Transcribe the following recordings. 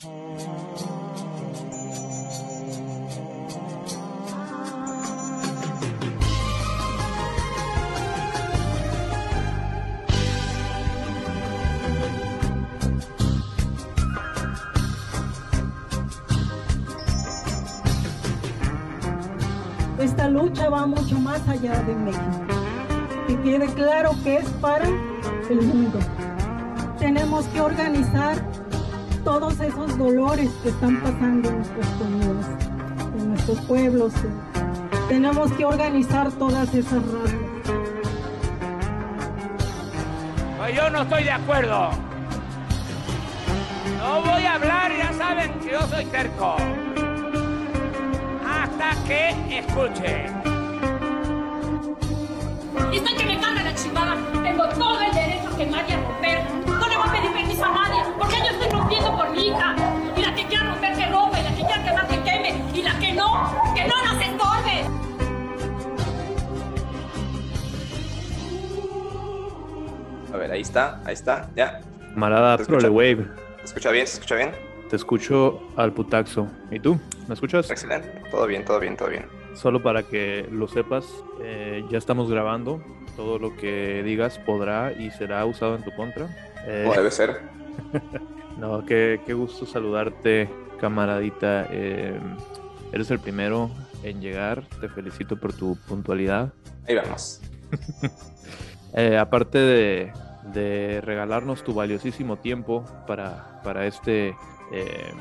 Esta lucha va mucho más allá de México. Que quede claro que es para el mundo. Tenemos que organizar todos esos dolores que están pasando en nuestras comunidades, en nuestros pueblos. Tenemos que organizar todas esas razas. Pues yo no estoy de acuerdo. No voy a hablar, ya saben que yo soy terco. Hasta que escuche. Y está que me carga la chingada. Tengo todo el derecho y a romper. No le voy a pedir permiso a nadie, porque yo hija. Y la que quiera romper, que rompa. Y la que quiera quemar, que queme. Y la que no, que no nos estorbe. A ver, ahí está, ahí está, ya. Camarada Te escucho. Prolewave, ¿Se escucha bien? ¿Se escucha bien? te escucho al putaxo. ¿Y tú? ¿Me escuchas? Excelente. Todo bien, todo bien, todo bien. Solo para que lo sepas, eh, ya estamos grabando. Todo lo que digas podrá y será usado en tu contra. Eh, Como debe ser. no, qué, qué gusto saludarte, camaradita. Eh, eres el primero en llegar. Te felicito por tu puntualidad. Ahí vamos. Eh, aparte de, de regalarnos tu valiosísimo tiempo para, para este eh,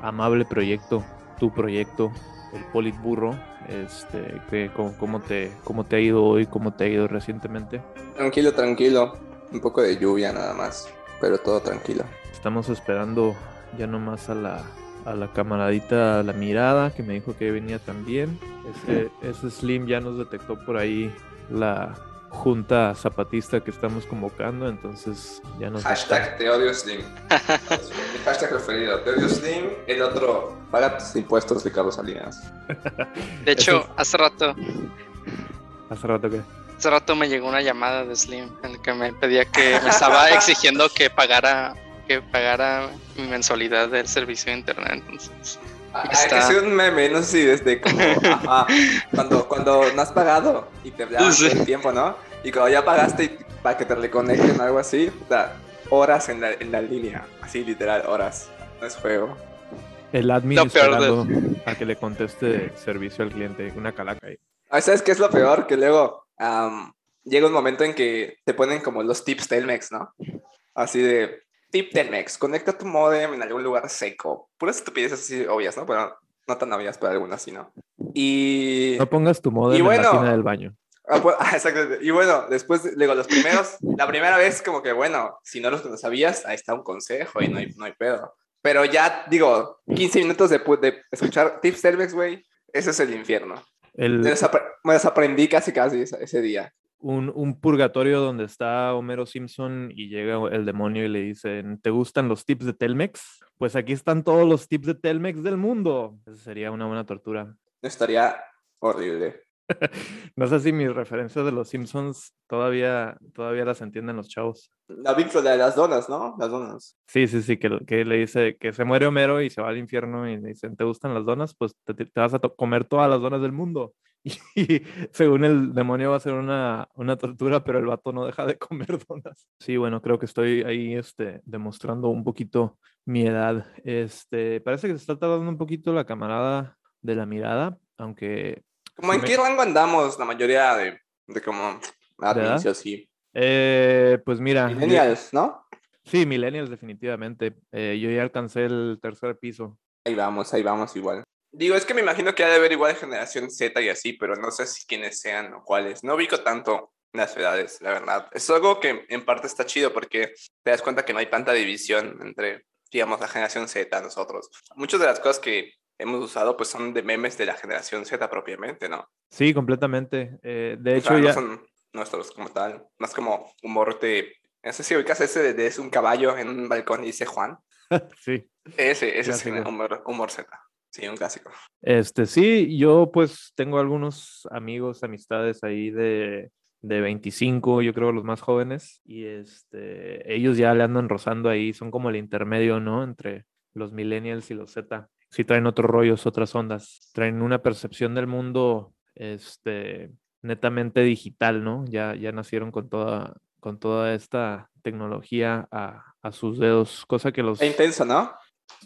amable proyecto, tu proyecto, el Politburro, este, que, cómo, cómo te, ¿cómo te ha ido hoy? ¿Cómo te ha ido recientemente? Tranquilo, tranquilo. Un poco de lluvia nada más, pero todo tranquilo. Estamos esperando ya nomás a la, a la camaradita, a la mirada, que me dijo que venía también. Ese, ese Slim ya nos detectó por ahí la junta zapatista que estamos convocando, entonces ya nos Hashtag te odio Slim. Mi hashtag preferido, te odio Slim. El otro, paga tus impuestos, Ricardo Salinas. De hecho, hace rato, Hace rato que... hace rato me llegó una llamada de Slim en la que me pedía que me estaba exigiendo que pagara que pagara mi mensualidad del servicio de internet. Entonces, Ah, Está- que hacer un meme, no sé si desde como, ajá, cuando, cuando no has pagado y te hablaban Sí. el tiempo, ¿no? Y cuando ya pagaste y para que te reconecten o algo así, puta, horas en la, en la línea, así literal, horas. No es juego. El admin Lo peor esperando a que le conteste servicio al cliente, una calaca ahí. Ah, ¿Sabes qué es lo peor? Que luego am, llega un momento en que te ponen como los tips Telmex, ¿no? Así de, tip Telmex, conecta tu modem en algún lugar seco. Puras estupideces así obvias, ¿no? Pero no tan obvias, pero algunas sí, ¿no? Y... No pongas tu modem Y en bueno, la tina del baño. Ah, pues, ah, exacto. Y bueno, después, digo, los primeros, la primera vez como que, bueno, si no los sabías, ahí está un consejo y no hay, no hay pedo. Pero ya, digo, 15 minutos de, de escuchar tips Telmex, güey, ese es el infierno. El, Me desapre- me desaprendí casi, casi ese día. Un, un purgatorio donde está Homero Simpson y llega el demonio y le dicen, ¿te gustan los tips de Telmex? Pues aquí están todos los tips de Telmex del mundo. Sería una buena tortura. Estaría horrible. No sé si mis referencias de los Simpsons todavía, todavía las entienden los chavos. La Big de las donas, ¿no? Las donas. Sí, sí, sí, que, que le dice que se muere Homero y se va al infierno y le dicen, ¿te gustan las donas? Pues te, te vas a to- comer todas las donas del mundo. Y, según el demonio va a ser una, una tortura, pero el vato no deja de comer donas. Sí, bueno, creo que estoy ahí este, demostrando un poquito mi edad. Este, parece que se está tardando un poquito la camarada de la mirada, aunque... Como Sí en me- qué rango andamos la mayoría de, de como así. eh, pues mira... yo- Millennials, ¿no? Sí, millennials definitivamente. Eh, yo ya alcancé el tercer piso. Ahí vamos, ahí vamos igual. Digo, es que me imagino que ha de haber igual generación Z y así, pero no sé si quiénes sean o cuáles. No ubico tanto las edades, la verdad. Es algo que en parte está chido porque te das cuenta que no hay tanta división entre, digamos, la generación Z, nosotros. Muchas de las cosas que hemos usado pues son de memes de la generación Z propiamente, ¿no? Sí, completamente. Eh, de O hecho, sea, no ya... son nuestros como tal. Más como humor de... No sé si ubicas ese de, de es un caballo en un balcón y dice Juan. Sí. Ese, ese es humor, humor Z. Sí, un clásico. Este, sí, yo pues tengo algunos amigos, amistades ahí de, de 25, yo creo los más jóvenes, y este, ellos ya le andan rozando ahí, son como el intermedio, ¿no? Entre, los millennials y los Z sí traen otros rollos, otras ondas, traen una percepción del mundo este, netamente digital, ¿no? Ya, ya nacieron con toda, con toda esta tecnología a, a sus dedos, cosa que los... Es intenso, ¿no?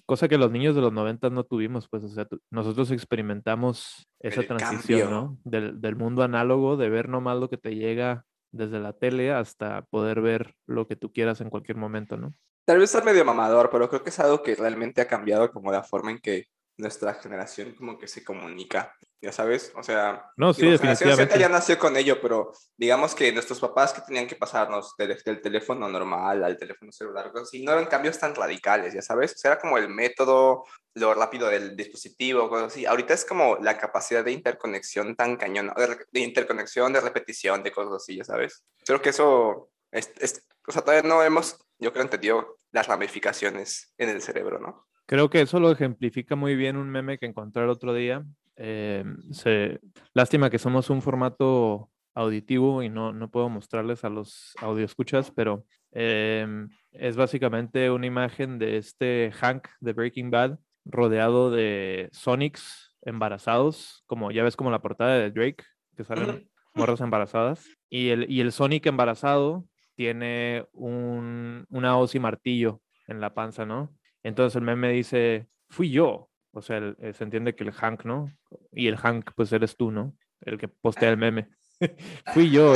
Cosa que los niños de los 90 no tuvimos, pues, o sea, nosotros experimentamos esa El transición, cambio. ¿no? Del, del mundo análogo, de ver nomás lo que te llega desde la tele hasta poder ver lo que tú quieras en cualquier momento, ¿no? Tal vez es medio mamador, pero creo que es algo que realmente ha cambiado como la forma en que nuestra generación como que se comunica, ya sabes, o sea, No, sí, digo, definitivamente. ya nació con ello, pero digamos que nuestros papás que tenían que pasarnos del, del teléfono normal al teléfono celular, cosas así, no eran cambios tan radicales, ya sabes, o sea, era como el método, lo rápido del dispositivo, cosas así. Ahorita es como la capacidad de interconexión tan cañona, de interconexión, de repetición, de cosas así, ya sabes. Creo que eso es, es- o sea, todavía no hemos, yo creo, entendido las ramificaciones en el cerebro, ¿no? Creo que eso lo ejemplifica muy bien un meme que encontré el otro día. Eh, se, lástima que somos un formato auditivo y no, no puedo mostrarles a los audioscuchas, pero em, es básicamente una imagen de este Hank de Breaking Bad rodeado de Sonics embarazados, como ya ves como la portada de Drake, que salen morras embarazadas, y el, y el Sonic embarazado tiene un, una hoz y martillo en la panza, ¿no? Entonces el meme dice, fui yo. O sea, el- eh, se entiende que el Hank, ¿no? Y el Hank, pues eres tú, ¿no? El que postea el meme. fui yo.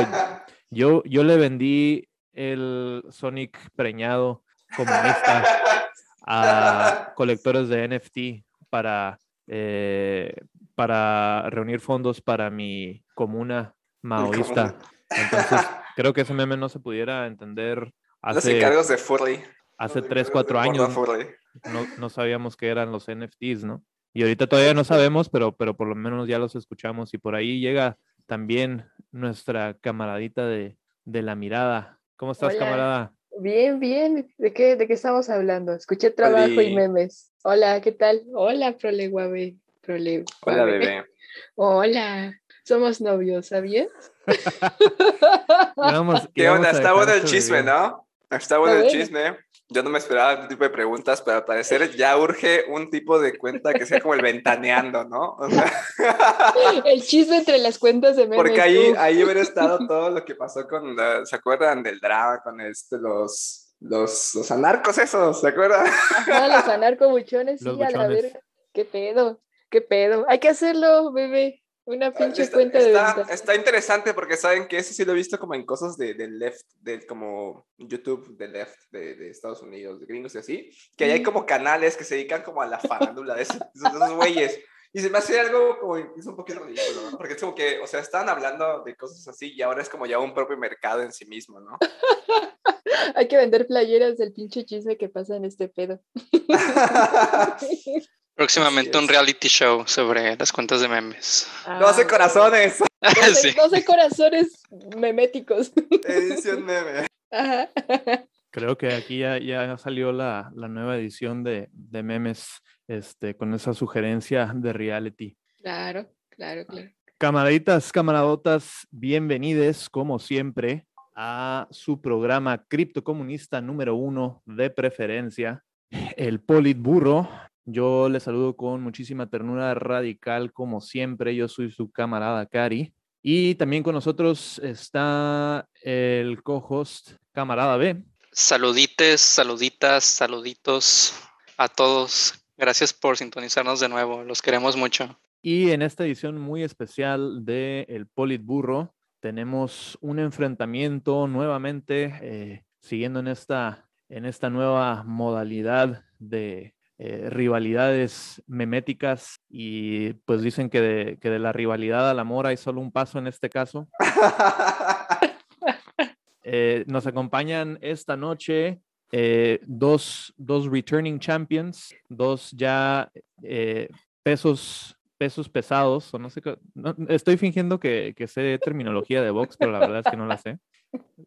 Yo, yo le vendí el Sonic preñado comunista a colectores de NFT para, eh, para reunir fondos para mi comuna maoísta. Entonces, creo que ese meme no se pudiera entender Los hace, encargos de Furry. Hace Los 3, encargos 4 de porno años. No, no sabíamos que eran los NFTs, ¿no? Y ahorita todavía no sabemos, pero, pero por lo menos ya los escuchamos. Y por ahí llega también nuestra camaradita de, de la mirada. ¿Cómo estás, Hola. camarada? Bien, bien. ¿De qué, de qué estamos hablando? Escuché trabajo Oli. y memes. Hola, ¿qué tal? Hola, Prole Guave. Prole Hola, bebé. Hola. Somos novios, ¿sabías? ¿Qué onda? Está bueno el chisme. ¿no? Está bueno el chisme. Yo no me esperaba este tipo de preguntas, pero al parecer ya urge un tipo de cuenta que sea como el ventaneando, ¿no? O sea, El chisme entre las cuentas de memes. porque ahí, ahí hubiera estado todo lo que pasó con, la- ¿se acuerdan del drama con este, los, los, los anarcos esos? ¿Se acuerdan? Ajá, los anarcobuchones, Los sí, a la buchones. verga. ¿Qué pedo? ¿Qué pedo? Hay que hacerlo, bebé. Una pinche Está, cuenta de está- está interesante porque saben que ese sí lo he visto como en cosas de, del left, del como YouTube de left de, de Estados Unidos, de gringos y así, que ahí hay como canales que se dedican como a la farándula de esos, de esos- de güeyes. Y se me hace algo como, es un poquito ridículo, ¿no? Porque es como que, o sea, estaban hablando de cosas así y ahora es como ya un propio mercado en sí mismo, ¿no? Hay que vender playeras del pinche chisme que pasa en este pedo. Próximamente un reality show sobre las cuentas de memes. no hace Ah, corazones. 12, Sí. 12 corazones meméticos. Edición meme. Ajá. Creo que aquí ya, ya salió la, la nueva edición de, de memes este, con esa sugerencia de reality. Claro, claro, claro. Camaraditas, camaradotas, bienvenidos como siempre a su programa criptocomunista número uno de preferencia, el Politburro. Yo les saludo con muchísima ternura radical como siempre. Yo soy su camarada Cari. Y también con nosotros está el co-host camarada B. Saludites, saluditas, saluditos a todos. Gracias por sintonizarnos de nuevo. Los queremos mucho. Y en esta edición muy especial de El Politburro tenemos un enfrentamiento nuevamente, eh, siguiendo en esta, en esta nueva modalidad de eh, rivalidades meméticas y pues dicen que de, que de la rivalidad al amor hay solo un paso en este caso. Eh, nos acompañan esta noche eh, dos, dos returning champions, dos ya eh, pesos, pesos pesados, o no sé, no- estoy fingiendo que, que sé terminología de box, pero la verdad es que no la sé.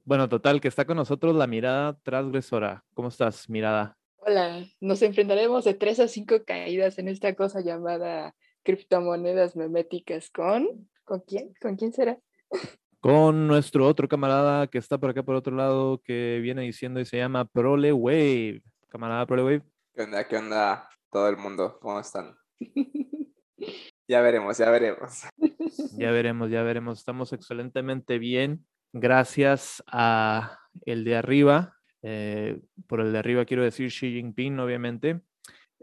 Bueno, total, que está con nosotros la mirada transgresora. ¿Cómo estás, mirada? Hola, nos enfrentaremos de 3 a 5 caídas en esta cosa llamada criptomonedas meméticas con... ¿Con quién? ¿Con quién será? Con nuestro otro camarada que está por acá por otro lado, que viene diciendo y se llama Prole Wave. Camarada Prole Wave. ¿Qué onda? ¿Qué onda todo el mundo? ¿Cómo están? Ya veremos, ya veremos. Ya veremos, ya veremos. Estamos excelentemente bien. Gracias a el de arriba. Eh, por el de arriba quiero decir Xi Jinping, obviamente.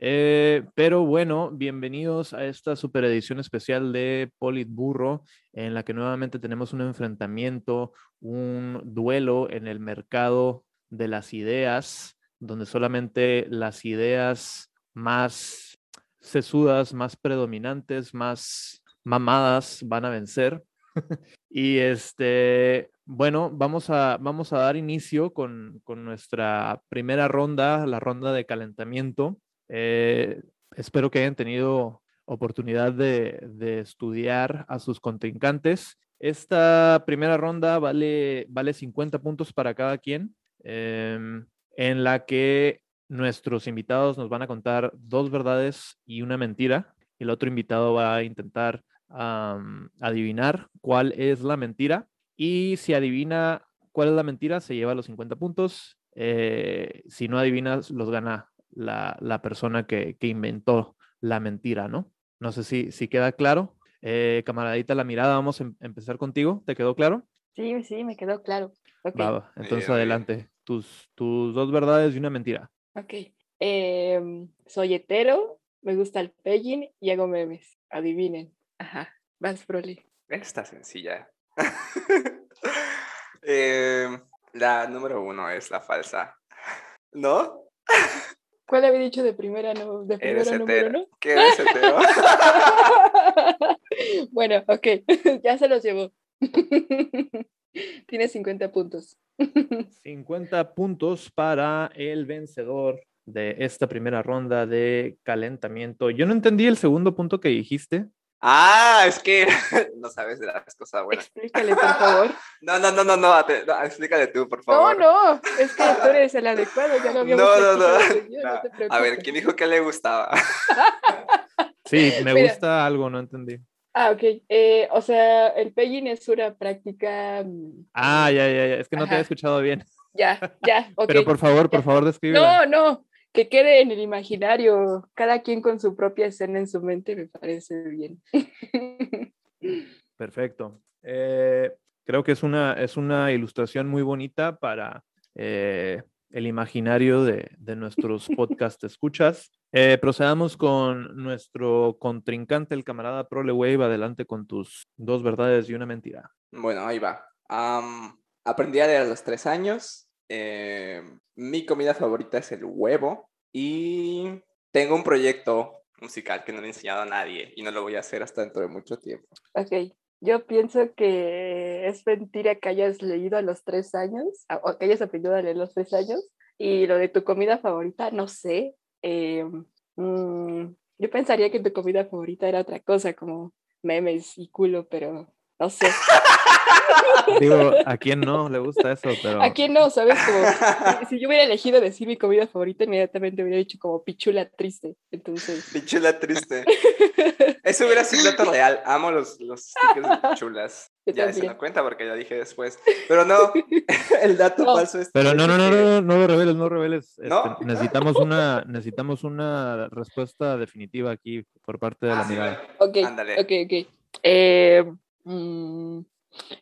Eh, pero bueno, bienvenidos a esta super edición especial de Politburro, en la que nuevamente tenemos un enfrentamiento, un duelo en el mercado de las ideas, donde solamente las ideas más sesudas, más predominantes, más mamadas van a vencer. y este, bueno, vamos a, vamos a dar inicio con, con nuestra primera ronda, la ronda de calentamiento. Eh, espero que hayan tenido oportunidad de, de estudiar a sus contrincantes. Esta primera ronda vale, vale 50 puntos para cada quien, em, en la que nuestros invitados nos van a contar dos verdades y una mentira. El otro invitado va a intentar adivinar cuál es la mentira. Y si adivina cuál es la mentira, se lleva los 50 puntos. Eh, si no adivinas, los gana la, la persona que, que inventó la mentira, ¿no? No sé si, si queda claro. Eh, camaradita, la mirada, vamos a em- empezar contigo. ¿Te quedó claro? Sí, sí, me quedó claro. Ok, Va, va. Entonces, adelante. Tus, tus dos verdades y una mentira. ok. Em, soy hetero, me gusta el pegging y hago memes. Adivinen. Ajá. Vas, Broly. Está sencilla. Eh, la número uno es la falsa. ¿No? ¿Cuál había dicho de primera, no, de Eres primera número hetero. uno? ¿Qué eres hetero? bueno, ok, ya se los llevó. Tiene 50 puntos. 50 puntos para el vencedor de esta primera ronda de calentamiento. Yo no entendí el segundo punto que dijiste. Ah, es que no sabes de las cosas buenas. Explícale, por favor. No, no, no, no, no, te- no, explícale tú, por No, favor. no, es que tú eres el adecuado, ya lo habíamos No, no, no, yo, no. A ver. ¿quién dijo que le gustaba? Sí, me Mira. gusta algo, no entendí. Ah, ok. eh, o sea, el pegging es una práctica. mm, Ah, ya, ya, ya. Es que no te había escuchado bien. Ya, ya, ok. Pero por favor, por ya. favor, descríbela. No, no, que quede en el imaginario, cada quien con su propia escena en su mente, me parece bien. Perfecto. Eh, creo que es una, es una ilustración muy bonita para eh, el imaginario de, de nuestros podcast escuchas. Eh, procedamos con nuestro contrincante, el camarada Prole Wave. Adelante con tus dos verdades y una mentira. Bueno, ahí va. Aprendí a leer a los tres años. Eh, mi comida favorita es el huevo. Y tengo un proyecto musical que no le he enseñado a nadie y no lo voy a hacer hasta dentro de mucho tiempo. Ok, yo pienso que es mentira que hayas leído a los tres años, o que hayas aprendido a leer a los tres años. Y lo de tu comida favorita, no sé. eh, mm, yo pensaría que tu comida favorita era otra cosa, como memes y culo, pero no sé. Digo, ¿a quién no le gusta eso? Pero ¿A quién no? ¿Sabes? Como, si, yo hubiera elegido decir mi comida favorita, inmediatamente hubiera dicho como pichula triste. Entonces, Pichula triste. Eso hubiera sido dato real. Amo los, los stickers de chulas. Yo Ya, eso también. no cuenta porque ya dije después. Pero no, el dato No. falso es. Pero no, no, no, no, no, no lo reveles, no lo reveles. ¿No? Este, necesitamos una, necesitamos una respuesta definitiva aquí por parte de la Ah, sí, mirada. ok, Ándale. ok, ok. Eh, mm,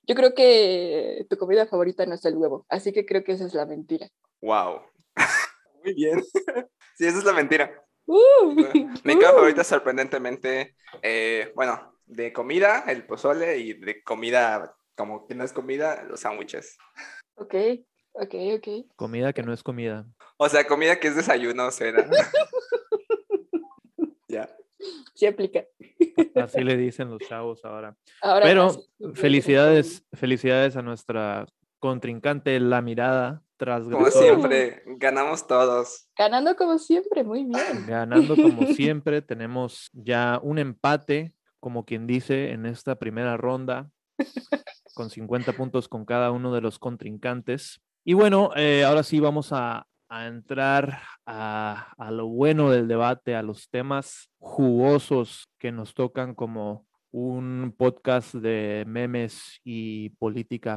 yo creo que tu comida favorita no es el huevo, así que creo que esa es la mentira. Wow. Muy bien. Sí, esa es la mentira. Uh, Mi comida uh. favorita sorprendentemente, eh, bueno, de comida, el pozole, y de comida, como que no es comida, los sándwiches. Ok, ok, ok. Comida que no es comida. O sea, comida que es desayuno, cena. Sí aplica. Así le dicen los chavos ahora. Ahora Pero felicidades, felicidades a nuestra contrincante, la mirada Como siempre, ganamos todos. Ganando como siempre, muy bien. Ganando como siempre, tenemos ya un empate, como quien dice, en esta primera ronda, con 50 puntos con cada uno de los contrincantes. Y bueno, eh, ahora sí vamos a, a entrar a, a lo bueno del debate, a los temas jugosos que nos tocan como un podcast de memes y política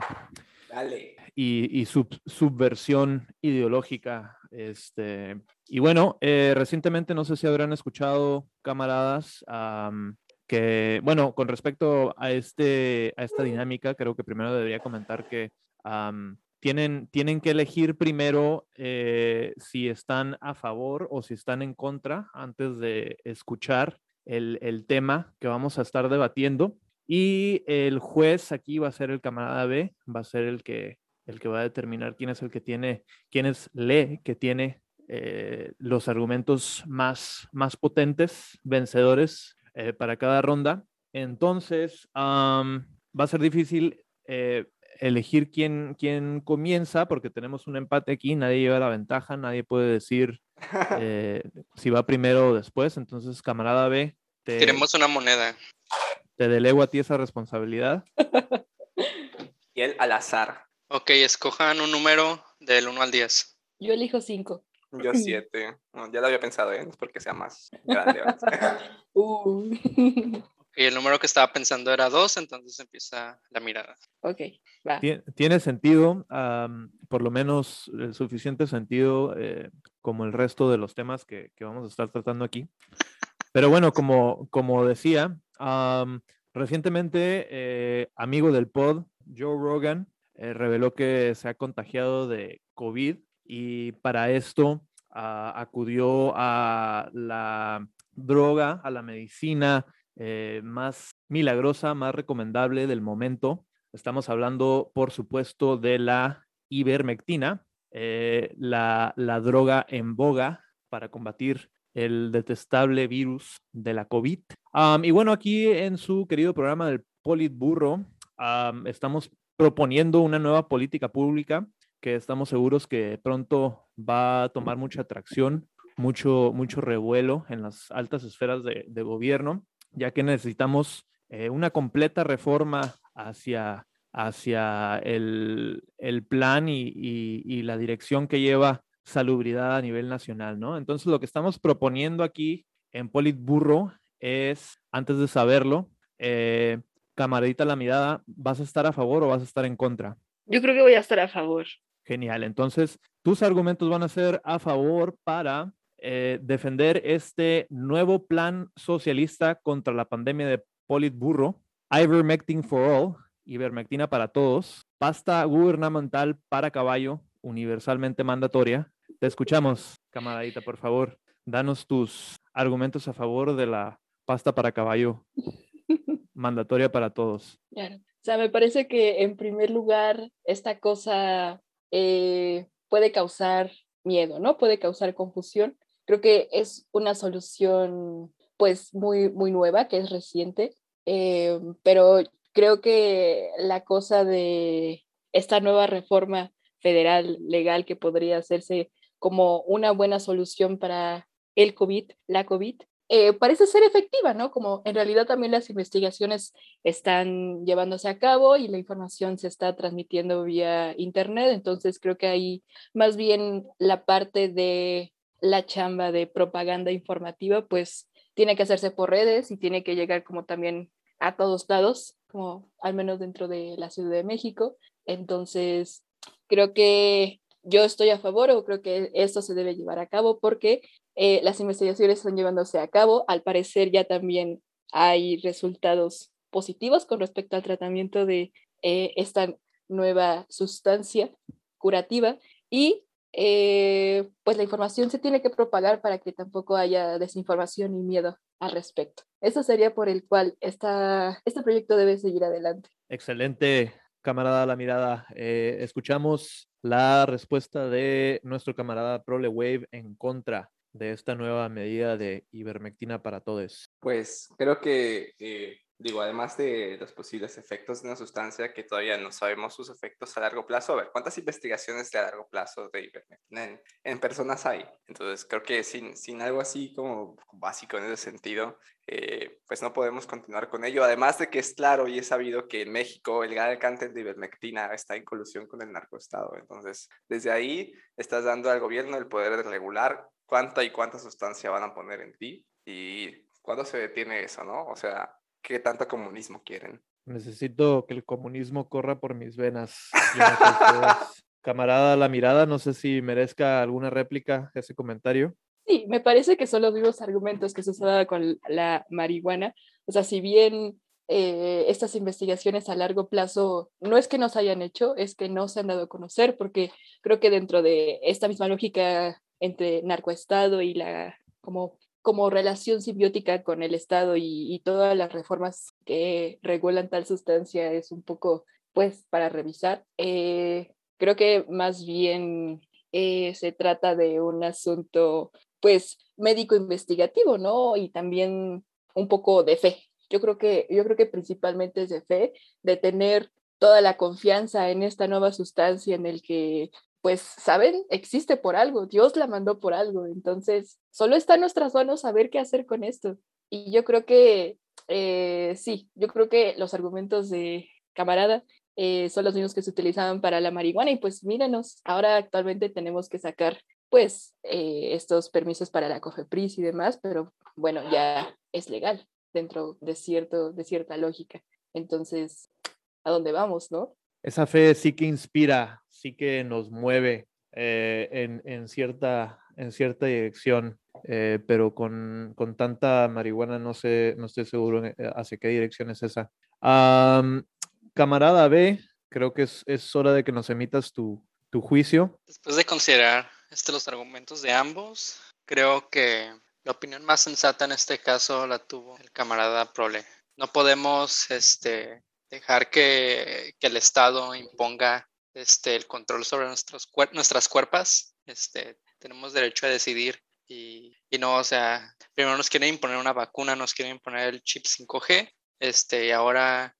Dale. y, y sub- subversión ideológica Este, y bueno, eh, recientemente no sé si habrán escuchado, camaradas, am, que, bueno, con respecto a, este, a esta dinámica, creo que primero debería comentar que tienen, tienen que elegir primero eh, si están a favor o si están en contra antes de escuchar el, el tema que vamos a estar debatiendo. Y el juez aquí va a ser el camarada B, va a ser el que, el que va a determinar quién es el que tiene, quién es lee que tiene eh, los argumentos más, más potentes, vencedores eh, para cada ronda. Entonces, va a ser difícil elegir quién, quién comienza porque tenemos un empate aquí, nadie lleva la ventaja, nadie puede decir eh, si va primero o después. Entonces, camarada B, te, Tiremos una moneda. te delego a ti esa responsabilidad. Y él al azar. Ok, escojan un número del 1 al 10. Yo elijo cinco. Yo siete. No, ya lo había pensado, ¿eh? No es porque sea más grande. Uh. Ok, el número que estaba pensando era 2, entonces empieza la mirada. ok, va. Tien- Tiene sentido, por lo menos el suficiente sentido eh, como el resto de los temas que, que vamos a estar tratando aquí. Pero bueno, como, como decía, recientemente eh, amigo del pod, Joe Rogan, eh, reveló que se ha contagiado de COVID y para esto ah, acudió a la droga, a la medicina eh, más milagrosa, más recomendable del momento. Estamos hablando, por supuesto, de la ivermectina, eh, la, la droga en boga para combatir el detestable virus de la COVID. Y bueno, aquí en su querido programa del Politburro, am, estamos proponiendo una nueva política pública que estamos seguros que pronto va a tomar mucha atracción, mucho, mucho revuelo en las altas esferas de gobierno, ya que necesitamos eh, una completa reforma hacia, hacia el, el plan y, y- y la dirección que lleva salubridad a nivel nacional, ¿no? Entonces, lo que estamos proponiendo aquí en Politburro es, antes de saberlo, eh, camaradita la mirada, ¿vas a estar a favor o vas a estar en contra? Yo creo que voy a estar a favor. Genial. Entonces, tus argumentos van a ser a favor para eh, defender este nuevo plan socialista contra la pandemia de Politburro, Ivermectin for All, ivermectina para todos, pasta gubernamental para caballo, universalmente mandatoria. Te escuchamos, camaradita, por favor. Danos tus argumentos a favor de la pasta para caballo mandatoria para todos. Claro. O sea, me parece que en primer lugar esta cosa eh, puede causar miedo, ¿no? Puede causar confusión. Creo que es una solución pues muy, muy nueva, que es reciente, eh, pero creo que la cosa de esta nueva reforma federal legal que podría hacerse como una buena solución para el COVID, la COVID, eh, parece ser efectiva, ¿no? Como en realidad también las investigaciones están llevándose a cabo y la información se está transmitiendo vía internet, entonces creo que ahí más bien la parte de la chamba de propaganda informativa, pues tiene que hacerse por redes y tiene que llegar como también a todos lados, como al menos dentro de la Ciudad de México. Entonces, creo que yo estoy a favor o creo que esto se debe llevar a cabo porque eh, las investigaciones están llevándose a cabo. Al parecer ya también hay resultados positivos con respecto al tratamiento de eh, esta nueva sustancia curativa y eh, pues la información se tiene que propagar para que tampoco haya desinformación y miedo al respecto. Eso sería por el cual esta, este proyecto debe seguir adelante. Excelente, camarada La Mirada. Eh, escuchamos la respuesta de nuestro camarada Prole Wave en contra de esta nueva medida de ivermectina para todos. Pues creo que, eh, digo, además de los posibles efectos de una sustancia que todavía no sabemos sus efectos a largo plazo, a ver, ¿cuántas investigaciones de a largo plazo de ivermectina en, en personas hay? Entonces, creo que sin, sin algo así como básico en ese sentido, eh, pues no podemos continuar con ello. Además de que es claro y es sabido que en México el alcance de ivermectina está en colusión con el narcoestado. Entonces, desde ahí estás dando al gobierno el poder de regular cuánta y cuánta sustancia van a poner en ti y cuándo se detiene eso, ¿no? O sea, ¿qué tanto comunismo quieren? Necesito que el comunismo corra por mis venas. camarada La Mirada, no sé si merezca alguna réplica ese comentario. Sí, me parece que son los mismos argumentos que se usaban con la marihuana. O sea, si bien eh, estas investigaciones a largo plazo no es que no se hayan hecho, es que no se han dado a conocer, porque creo que dentro de esta misma lógica entre narcoestado y la como, como relación simbiótica con el Estado y, todas las reformas que regulan tal sustancia es un poco, pues, para revisar. Eh, creo que más bien eh, se trata de un asunto, pues, médico investigativo, ¿no? Y también un poco de fe, yo creo que, yo creo que principalmente es de fe, de tener toda la confianza en esta nueva sustancia en el que, pues, saben, existe por algo, Dios la mandó por algo, entonces solo está en nuestras manos saber qué hacer con esto. Y yo creo que, eh, sí, yo creo que los argumentos de camarada eh, son los mismos que se utilizaban para la marihuana y pues mírenos, ahora actualmente tenemos que sacar pues eh, estos permisos para la COFEPRIS y demás, pero bueno, ya es legal dentro de, cierto, de cierta lógica. Entonces, ¿a dónde vamos, no? Esa fe sí que inspira, sí que nos mueve eh, en, en, cierta, en cierta dirección, eh, pero con, con, tanta marihuana no sé, no estoy seguro eh, hacia qué dirección es esa. camarada B, creo que es, es, hora de que nos emitas tu, tu juicio. Después de considerar este, los argumentos de ambos, creo que la opinión más sensata en este caso la tuvo el camarada Prole. No podemos este, dejar que, el Estado imponga este, el control sobre nuestros, nuestras cuerpas. Este, tenemos derecho a decidir y, no, o sea, primero nos quieren imponer una vacuna, nos quieren imponer el chip 5G, este, y ahora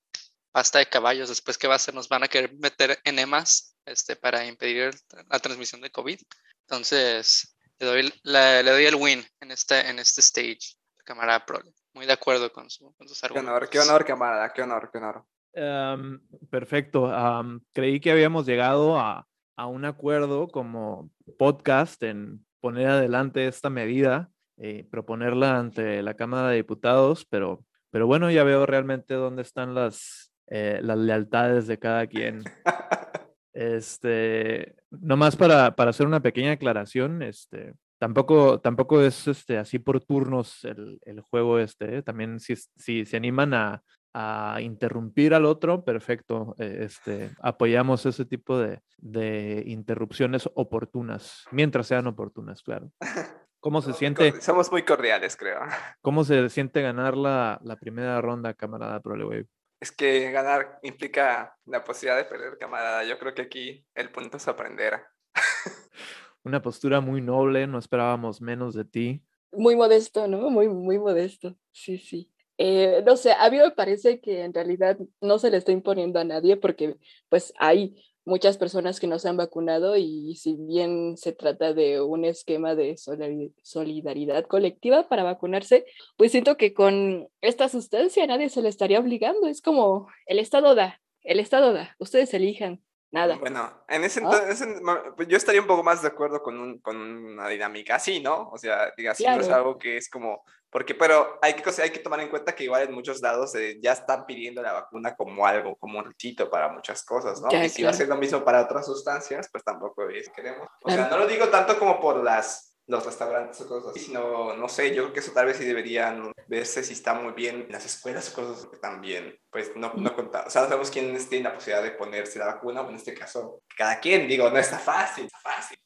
pasta de caballos, después qué va a hacer, nos van a querer meter enemas este, para impedir la transmisión de COVID. Entonces, le doy, le doy el win en este, en este stage, camarada Pro. Muy de acuerdo con, su, con sus argumentos. Qué honor, qué honor, camarada, qué honor, qué honor. Em, perfecto. creí que habíamos llegado a, a, un acuerdo como podcast en poner adelante esta medida, eh, proponerla ante la Cámara de Diputados, pero, pero bueno, ya veo realmente dónde están las, eh, las lealtades de cada quien. Este, nomás para, para hacer una pequeña aclaración, este, tampoco, tampoco es este, así por turnos el, el juego este, ¿eh? también si, si se animan a, a, interrumpir al otro, perfecto, eh, este, apoyamos ese tipo de, de interrupciones oportunas, mientras sean oportunas, claro. ¿Cómo se siente? Somos muy cordiales, creo. ¿Cómo se siente ganar la, la primera ronda, camarada Prolewave? es que ganar implica la posibilidad de perder, camarada. Yo creo que aquí el punto es aprender. Una postura muy noble, no esperábamos menos de ti. Muy modesto, ¿no? Muy, muy modesto. Sí, sí. Eh, no sé, a mí me parece que en realidad no se le está imponiendo a nadie porque pues hay muchas personas que no se han vacunado y si bien se trata de un esquema de solidaridad colectiva para vacunarse, pues siento que con esta sustancia nadie se le estaría obligando. Es como el Estado da, el Estado da, ustedes elijan. Nada. Bueno, en ese entonces, pues, yo estaría un poco más de acuerdo con, un, con una dinámica así, ¿no? O sea, diga, no es algo que es como, porque, pero hay que, hay que tomar en cuenta que igual en muchos lados eh, ya están pidiendo la vacuna como algo, como un requisito para muchas cosas, ¿no? y si va a ser lo mismo para otras sustancias, pues tampoco es queremos. O sea, no lo digo tanto como por las los restaurantes o cosas así, sino, no sé, yo creo que eso tal vez sí deberían verse si está muy bien en las escuelas o cosas que también, pues no, no contar, o sea, no sabemos quiénes tienen la posibilidad de ponerse la vacuna, o en este caso, cada quien, digo, no está fácil, está fácil.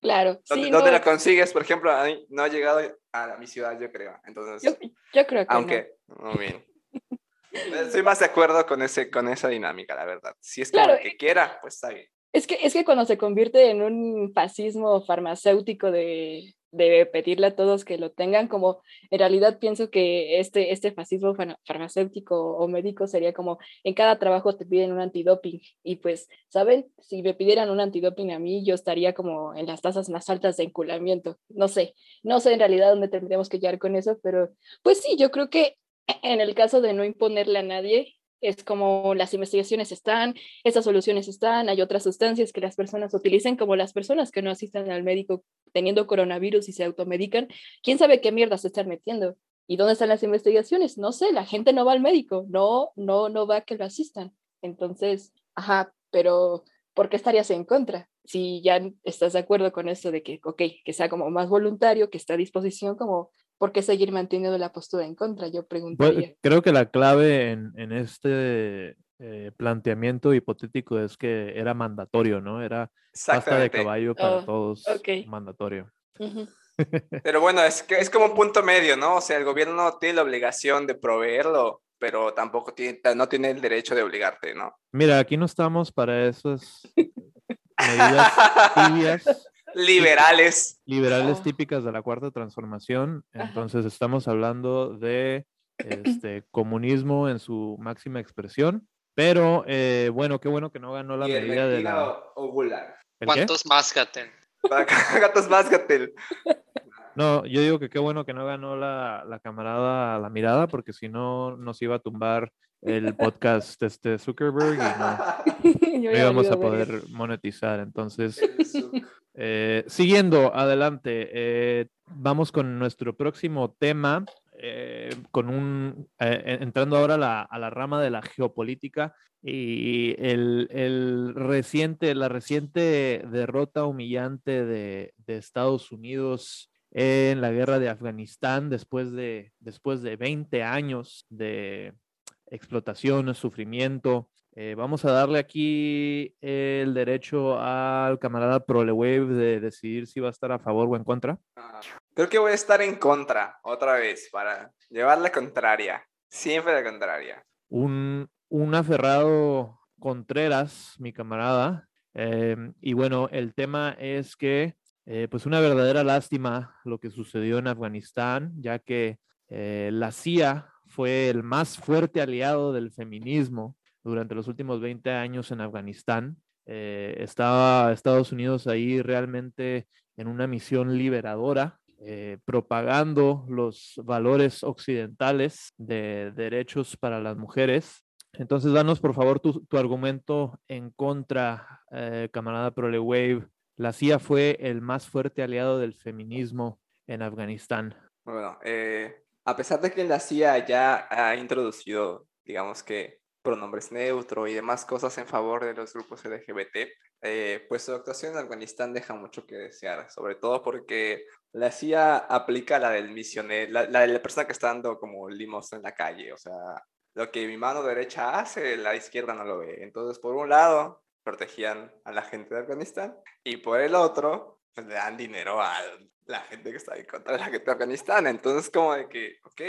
Claro. ¿Dónde, ¿dónde la consigues? Por ejemplo, a mí no ha llegado a mi ciudad, yo creo, entonces. Yo, yo creo que Aunque, muy bien. Estoy más de acuerdo con, ese, con esa dinámica, la verdad. Si es claro. que quiera, pues está bien. Es que, es que cuando se convierte en un fascismo farmacéutico de, de pedirle a todos que lo tengan, como en realidad pienso que este, este fascismo farmacéutico o médico sería como en cada trabajo te piden un antidoping y pues, ¿saben? Si me pidieran un antidoping a mí, yo estaría como en las tasas más altas de enculamiento. No sé, no sé en realidad dónde tendríamos que llegar con eso, pero pues sí, yo creo que en el caso de no imponerle a nadie, es como las investigaciones están, esas soluciones están, hay otras sustancias que las personas utilicen, como las personas que no asisten al médico teniendo coronavirus y se automedican, quién sabe qué mierda se están metiendo. ¿Y dónde están las investigaciones? No sé, la gente no va al médico, no, no, no va a que lo asistan. Entonces, ajá, pero ¿por qué estarías en contra? si ya estás de acuerdo con esto de que, ok, que sea como más voluntario, que esté a disposición, como, ¿por qué seguir manteniendo la postura en contra? Yo preguntaría. creo que la clave en, en este eh, planteamiento hipotético es que era mandatorio, ¿no? Era pasta de caballo para Oh, todos, mandatorio. Pero bueno, es que es como un punto medio, ¿no? O sea, el gobierno no tiene la obligación de proveerlo, pero tampoco tiene, no tiene el derecho de obligarte, ¿no? Mira, aquí no estamos para esas medidas tibias, Liberales. liberales Oh. típicas de la cuarta transformación. Ajá. Entonces estamos hablando de este, comunismo en su máxima expresión. Pero eh, bueno, qué bueno que no ganó la y medida de la... ovular. ¿Cuántos más, Gaten? Gatos más, Gatel. No, yo digo que qué bueno que no ganó la, la camarada La Mirada, porque si no nos iba a tumbar el podcast de este Zuckerberg y no, no íbamos a poder monetizar. Entonces. Eh, siguiendo adelante, eh, vamos con nuestro próximo tema, eh, con un, en- entrando ahora a la, rama de la geopolítica y el, el reciente, la reciente derrota humillante de, de Estados Unidos en la guerra de Afganistán después de, después de 20 años de explotación, sufrimiento. Eh, vamos a darle aquí el derecho al camarada ProleWave de decidir si va a estar a favor o en contra. Ah, Creo que voy a estar en contra otra vez para llevar la contraria. Siempre la contraria. un, un aferrado Contreras, mi camarada. em, y bueno, el tema es que, eh, pues una verdadera lástima lo que sucedió en Afganistán, ya que eh, la CIA fue el más fuerte aliado del feminismo durante los últimos 20 años en Afganistán. Eh, estaba Estados Unidos ahí realmente en una misión liberadora, eh, propagando los valores occidentales de derechos para las mujeres. Entonces, danos por favor tu, tu argumento en contra, eh, camarada ProleWave. La CIA fue el más fuerte aliado del feminismo en Afganistán. Bueno, eh, a pesar de que la CIA ya ha introducido, digamos que, pronombres neutros y demás cosas en favor de los grupos LGBT, eh, pues su actuación en Afganistán deja mucho que desear, sobre todo porque la CIA aplica la del misionero, la, la de la persona que está dando como limosna en la calle, o sea, lo que mi mano derecha hace, la izquierda no lo ve. Entonces, por un lado, protegían a la gente de Afganistán y por el otro, pues le dan dinero a la gente que está en contra de la gente de Afganistán. Entonces, como de que, ok,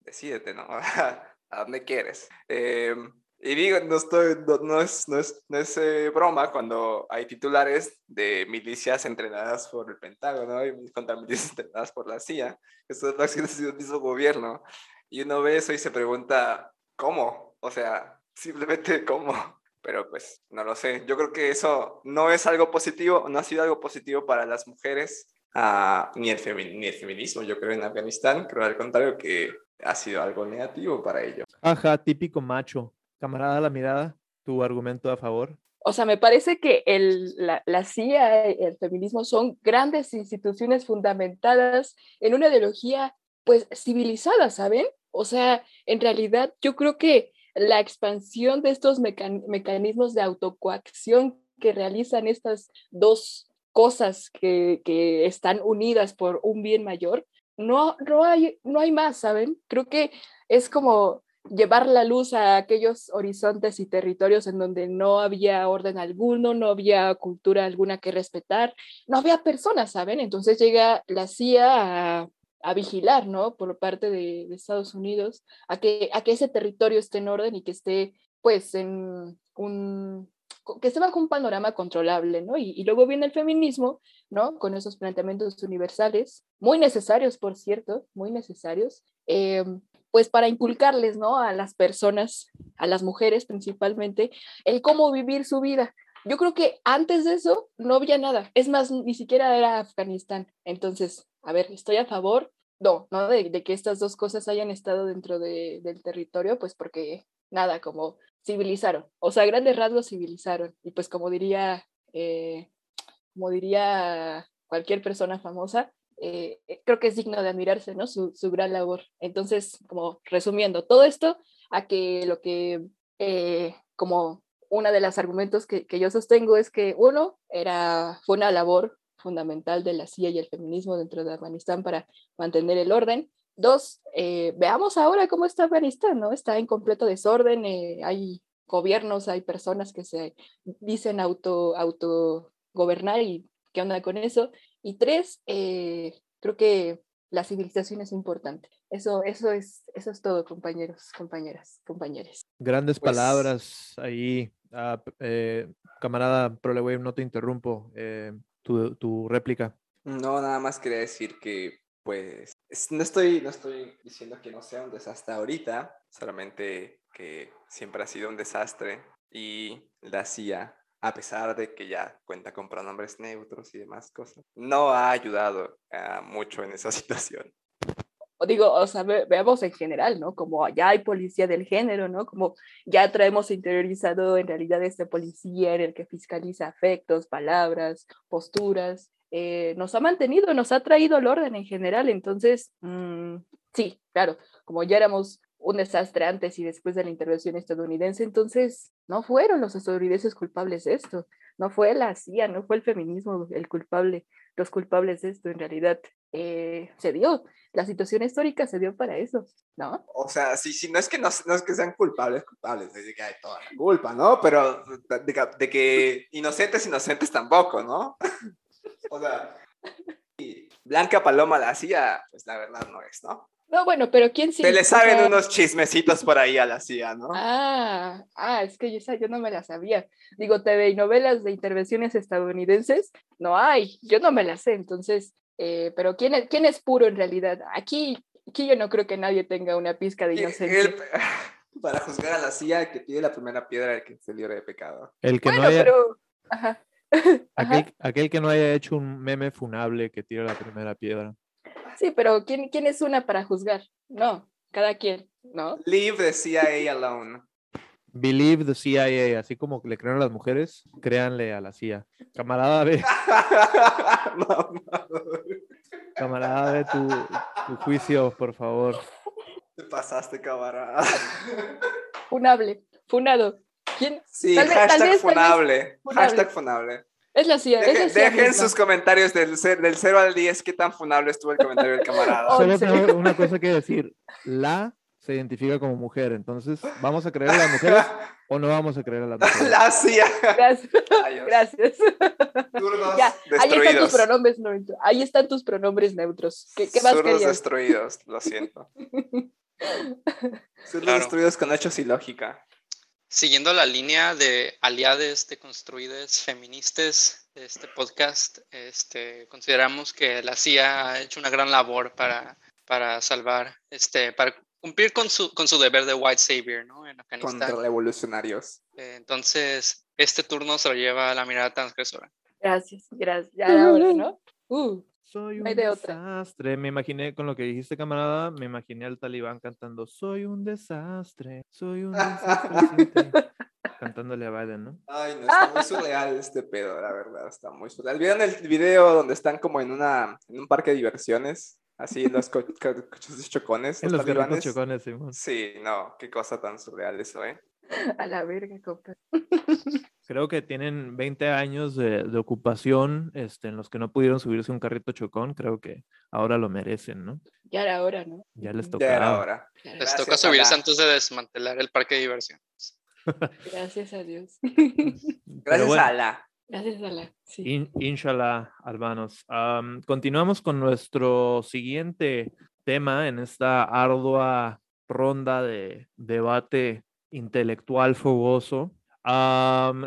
decídete, ¿no? ¿A dónde quieres? Eh, y digo, no, estoy, no, no es, no es, no es eh, broma cuando hay titulares de milicias entrenadas por el Pentágono y contra milicias entrenadas por la CIA. Eso es lo que ha sido el mismo gobierno. Y uno ve eso y se pregunta, ¿cómo? O sea, simplemente cómo. Pero pues no lo sé. Yo creo que eso no es algo positivo, no ha sido algo positivo para las mujeres, ah, ni, el ni el feminismo, yo creo, en Afganistán. Creo al contrario que ha sido algo negativo para ellos. Ajá, típico macho. Camarada La Mirada, tu argumento a favor. O sea, me parece que el, la, la CIA y el feminismo son grandes instituciones fundamentadas en una ideología, pues, civilizada, ¿saben? O sea, en realidad yo creo que la expansión de estos mecan- mecanismos de autocoacción que realizan estas dos cosas que, que están unidas por un bien mayor, no, no, hay, no hay más, ¿saben? Creo que es como llevar la luz a aquellos horizontes y territorios en donde no había orden alguno, no había cultura alguna que respetar, no había personas, ¿saben? Entonces llega la CIA a, a vigilar, ¿no? Por parte de, Estados Unidos, a que, a que ese territorio esté en orden y que esté, pues, en un que esté bajo un panorama controlable, ¿no? Y, luego viene el feminismo, ¿no? Con esos planteamientos universales, muy necesarios, por cierto, muy necesarios, eh, pues para inculcarles, ¿no? A las personas, a las mujeres principalmente, el cómo vivir su vida. Yo creo que antes de eso no había nada. Es más, ni siquiera era Afganistán. Entonces, a ver, estoy a favor, no, ¿no? De, de que estas dos cosas hayan estado dentro de, del territorio, pues porque nada, como civilizaron. O sea, grandes rasgos civilizaron. Y pues como diría, eh, como diría cualquier persona famosa, eh, creo que es digno de admirarse, ¿no? Su, su, gran labor. Entonces, como resumiendo, todo esto a que lo que, eh, como uno de los argumentos que, que yo sostengo es que uno, era, fue una labor fundamental de la CIA y el feminismo dentro de Afganistán para mantener el orden. Dos, eh, veamos ahora cómo está Afganistán, ¿no? Está en completo desorden, eh, hay gobiernos, hay personas que se dicen auto, auto gobernar y qué onda con eso. Y tres, eh, creo que la civilización es importante. Eso, eso, es, eso es todo, compañeros, compañeras, compañeros. Grandes Pues- palabras ahí. Ah, eh, camarada Proleway, no te interrumpo. eh, tu, tu réplica. No, nada más quería decir que, pues, es- no estoy, no estoy diciendo que no sea un desastre ahorita, solamente que siempre ha sido un desastre y la CIA, a pesar de que ya cuenta con pronombres neutros y demás cosas, no ha ayudado ah, mucho en esa situación. O digo, o sea, ve- veamos en general, ¿no? Como ya hay policía del género, ¿no? Como ya traemos interiorizado en realidad este policía en el que fiscaliza afectos, palabras, posturas. Eh, nos ha mantenido, nos ha traído el orden en general. Entonces, mm, sí, claro, como ya éramos un desastre antes y después de la intervención estadounidense, entonces no fueron los estadounidenses culpables de esto, no fue la CIA, no fue el feminismo el culpable, los culpables de esto, en realidad eh, se dio, la situación histórica se dio para eso, ¿no? O sea, sí, sí, no es que no, no es que sean culpables, culpables, es que hay toda la culpa, ¿no? Pero de, de que inocentes, inocentes tampoco, ¿no? o sea, y Blanca Paloma la CIA, pues la verdad no es, ¿no? No, bueno, pero ¿quién sí? Se le saben sea, unos chismecitos por ahí a la CIA, ¿no? Ah, ah, es que yo, esa yo no me la sabía. Digo, TV y novelas de intervenciones estadounidenses, no hay, yo no me las sé, entonces, eh, pero ¿quién es, ¿quién es puro en realidad? Aquí, aquí yo no creo que nadie tenga una pizca de inocencia. para juzgar a la CIA, que pide la primera piedra el que se libre de pecado. El que Bueno, no haya, pero... Ajá. Aquel, aquel que no haya hecho un meme funable que tire la primera piedra. Sí, pero ¿quién, ¿quién es una para juzgar? No, cada quien, ¿no? Leave the CIA alone. Believe the CIA, así como le creen a las mujeres, créanle a la CIA. Camarada, no. camarada, ve tu, tu juicio, por favor. Te pasaste, camarada. Funable, funado. ¿Quién? Sí, Tal vez- tal hashtag vez- tal vez funable. funable. Hashtag funable. Es la CIA, es Dejen, la CIA dejen misma. sus comentarios del, del 0 al 10 qué tan funable estuvo el comentario del camarada. Oh, Solo tengo una cosa que decir. La se identifica como mujer, entonces, ¿vamos a creer a las mujeres o no vamos a creer a las mujeres? La CIA. Gracias. Gracias. Ya, ahí están tus pronombres neutros. Ahí están tus pronombres neutros. ¿Qué, qué más Zurdos querías? destruidos, lo siento. Zurdos Claro. destruidos con hechos y lógica. Siguiendo la línea de aliades deconstruides feministas de este podcast, este, consideramos que la CIA ha hecho una gran labor para, para salvar, este, para cumplir con su, con su deber de white savior ¿no? en Afganistán. Contra revolucionarios. Eh, Entonces, este turno se lo lleva a la mirada transgresora. Gracias, gracias. Ya era hora, ¿no? Uh, Soy un otra. desastre. Me imaginé con lo que dijiste, camarada, me imaginé al talibán cantando Soy un desastre, soy un desastre. sin ti", Cantándole a Biden, ¿no? Ay, no, está muy surreal este pedo, la verdad, está muy surreal. ¿Vieron el video donde están como en una en un parque de diversiones? Así los co- co- coches chocones, En los los chocones. Sí, no, qué cosa tan surreal eso, ¿eh? a la verga, compa. Creo que tienen 20 años de, de ocupación este, en los que no pudieron subirse un carrito chocón. Creo que ahora lo merecen, ¿no? Ya era hora, ¿no? Ya les Ujú. Ya era hora. Les Gracias toca subirse la- antes de desmantelar el parque de diversión. Gracias a Dios. Gracias bueno, a la. Gracias a la. Sí. in- inshallah, hermanos. Am, continuamos con nuestro siguiente tema en esta ardua ronda de debate intelectual fogoso.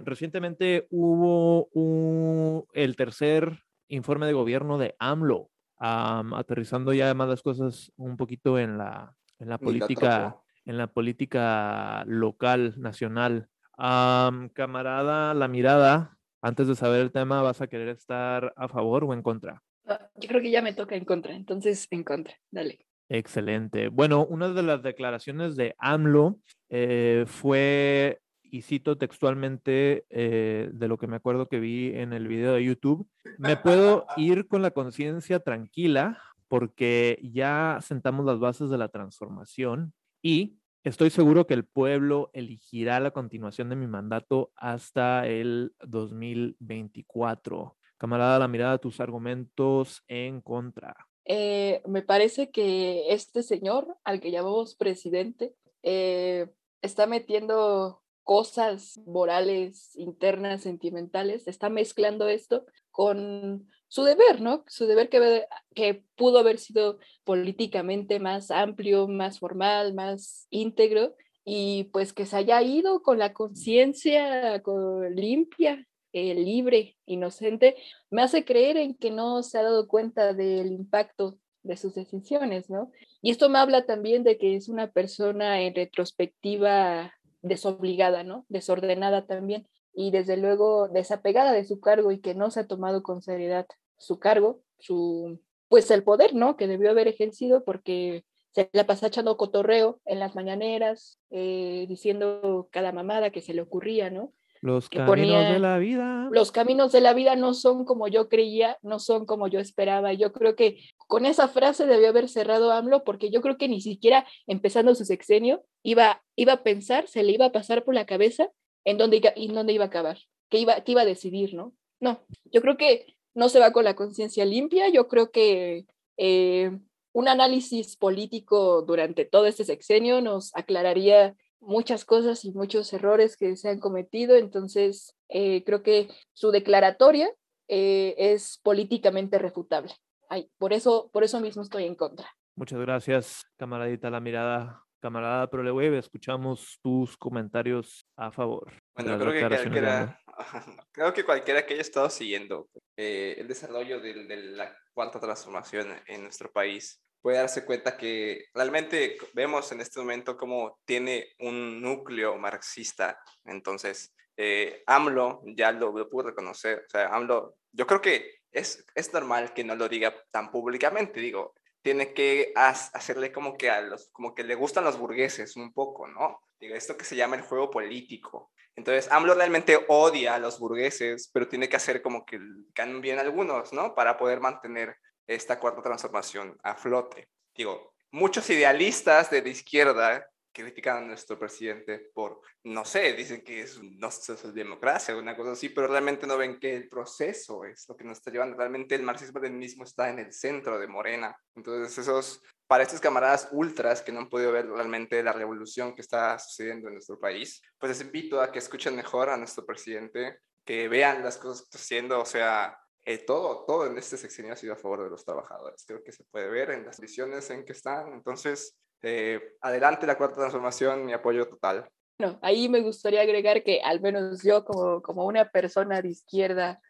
Recientemente hubo un- el tercer informe de gobierno de AMLO, am, aterrizando ya más las cosas un poquito en la, en política en la política local, nacional. Am, camarada, la mirada, antes de saber el tema, ¿vas a querer estar a favor o en contra? Ah, Yo creo que ya me toca en contra, entonces en contra. Dale. Excelente. Bueno, una de las declaraciones de AMLO eh, fue, y cito textualmente eh, de lo que me acuerdo que vi en el video de YouTube, me puedo ir con la conciencia tranquila porque ya sentamos las bases de la transformación y Estoy seguro que el pueblo elegirá la continuación de mi mandato hasta el 2024. Camarada, la mirada, tus argumentos en contra. Eh, me parece que este señor, al que llamamos presidente, eh, está metiendo cosas morales, internas, sentimentales, está mezclando esto con su deber, ¿no? Su deber que, que pudo haber sido políticamente más amplio, más formal, más íntegro, y pues que se haya ido con la conciencia limpia, eh, libre, inocente, me hace creer en que no se ha dado cuenta del impacto de sus decisiones, ¿no? Y esto me habla también de que es una persona en retrospectiva desobligada, ¿no? Desordenada también y desde luego desapegada de su cargo y que no se ha tomado con seriedad su cargo, su pues el poder, ¿no? Que debió haber ejercido porque se la pasa echando cotorreo en las mañaneras, eh, diciendo cada mamada que se le ocurría, ¿no? Los caminos de la vida. Los caminos de la vida no son como yo creía, no son como yo esperaba. Yo creo que con esa frase debió haber cerrado AMLO porque yo creo que ni siquiera empezando su sexenio iba, iba a pensar, se le iba a pasar por la cabeza en dónde, en dónde iba a acabar, qué iba, qué iba a decidir, ¿no? No, yo creo que no se va con la conciencia limpia, yo creo que eh, un análisis político durante todo este sexenio nos aclararía muchas cosas y muchos errores que se han cometido, entonces eh, creo que su declaratoria eh, es políticamente refutable. Ay, por, eso, por eso mismo estoy en contra. Muchas gracias, camaradita La Mirada. Camarada ProLeweb, escuchamos tus comentarios a favor. Bueno, creo que, cualquiera, creo que cualquiera que haya estado siguiendo eh, el desarrollo de, de la cuarta transformación en nuestro país puede darse cuenta que realmente vemos en este momento cómo tiene un núcleo marxista. Entonces, eh, AMLO ya lo, lo pudo reconocer. O sea, AMLO, yo creo que es, es normal que no lo diga tan públicamente. Digo, tiene que hacerle como que a los, como que le gustan los burgueses un poco, ¿no? Digo, esto que se llama el juego político. Entonces, AMLO realmente odia a los burgueses, pero tiene que hacer como que cambien algunos, ¿no? Para poder mantener esta cuarta transformación a flote. Digo, muchos idealistas de la izquierda critican a nuestro presidente por, no sé, dicen que es, no es democracia o una cosa así, pero realmente no ven que el proceso es lo que nos está llevando. Realmente el marxismo-leninismo está en el centro de Morena. Entonces, esos, para estos camaradas ultras que no han podido ver realmente la revolución que está sucediendo en nuestro país, pues les invito a que escuchen mejor a nuestro presidente, que vean las cosas que está haciendo, o sea, eh, todo, todo en este sexenio ha sido a favor de los trabajadores. Creo que se puede ver en las visiones en que están. Entonces, eh, adelante la cuarta transformación, mi apoyo total. No, ahí me gustaría agregar que al menos yo como, como una persona de izquierda,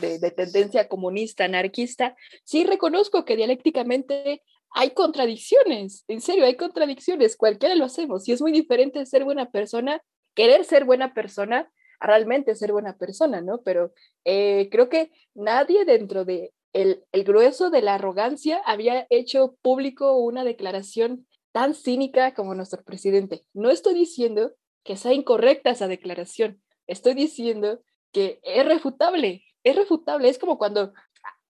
de, de tendencia comunista, anarquista, sí reconozco que dialécticamente hay contradicciones, en serio, hay contradicciones, cualquiera lo hacemos, y es muy diferente ser buena persona, querer ser buena persona, realmente ser buena persona, ¿no? Pero eh, creo que nadie dentro de el, el, grueso de la arrogancia había hecho público una declaración tan cínica como nuestro presidente. No estoy diciendo que sea incorrecta esa declaración, estoy diciendo que es refutable, es refutable, es como cuando,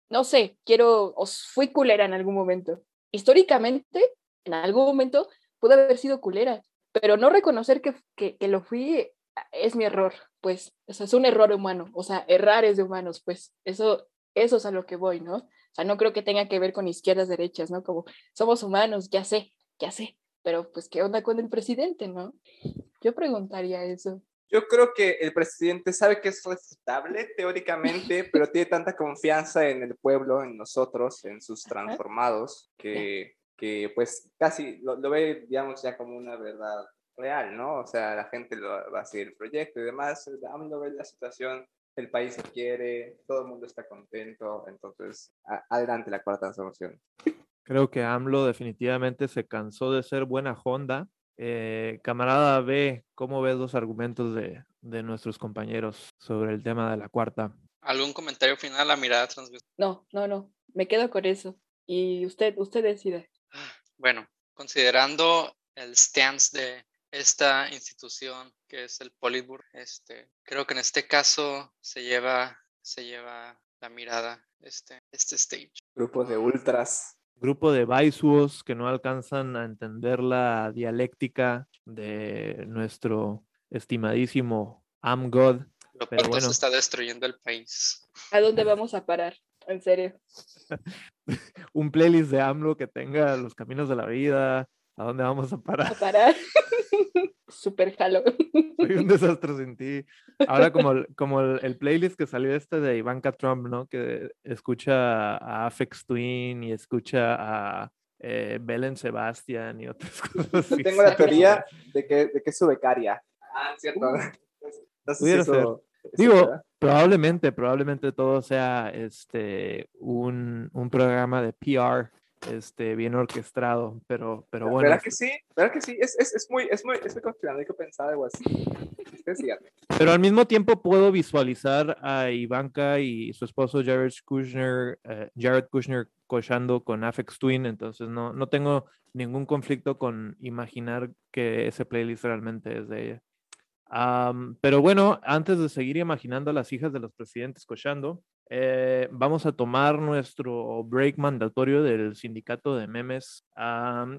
no sé, quiero, os fui culera en algún momento. Históricamente, en algún momento, pude haber sido culera, pero no reconocer que, que, que lo fui es mi error, pues, eso es un error humano, o sea, errar es de humanos, pues, eso, eso es a lo que voy, ¿no? O sea, no creo que tenga que ver con izquierdas, derechas, ¿no? Como somos humanos, ya sé, ya sé, pero pues, ¿qué onda con el presidente, no? Yo preguntaría eso. Yo creo que el presidente sabe que es refutable teóricamente, pero tiene tanta confianza en el pueblo, en nosotros, en sus transformados, que, que pues casi lo, lo ve, digamos, ya como una verdad real, ¿no? O sea, la gente lo, va a seguir el proyecto y demás. AMLO ve la situación, el país se quiere, todo el mundo está contento, entonces adelante la cuarta transformación. Creo que AMLO definitivamente se cansó de ser buena Honda. Eh, camarada B, ¿cómo ves los argumentos de, de nuestros compañeros sobre el tema de la cuarta? ¿Algún comentario final a mirada transversal? No, no, no, me quedo con eso. Y usted, usted decide. Bueno, considerando el stance de esta institución que es el Politburo, este, creo que en este caso se lleva, se lleva la mirada este, este stage. Grupo de ultras. grupo de baisuos que no alcanzan a entender la dialéctica de nuestro estimadísimo Amgod. Lo Pero bueno. se está destruyendo el país. ¿A dónde vamos a parar? En serio. Un playlist de AMLO que tenga los caminos de la vida, a dónde vamos a parar. A parar. Super jalo. Soy un desastre sin ti. Ahora como, el- como el, el playlist que salió este de Ivanka Trump, ¿no? Que escucha a Afex Twin y escucha a eh, Belen Sebastian y otras cosas así. Tengo la teoría de que, de que es su becaria. Ah, cierto. No sé si eso- ser. eso Digo, probablemente, probablemente todo sea este un, un programa de PR este, bien orquestado, pero, pero bueno. ¿Verdad que sí? ¿Verdad que sí? Es, es, es muy, es muy, es muy conspiranoico pensar algo así. Pero al mismo tiempo puedo visualizar a Ivanka y su esposo Jared Kushner, eh, Jared Kushner cochando con Afex Twin, entonces no, no tengo ningún conflicto con imaginar que ese playlist realmente es de ella. Pero bueno, antes de seguir imaginando a las hijas de los presidentes cochando, eh, vamos a tomar nuestro break mandatorio del sindicato de memes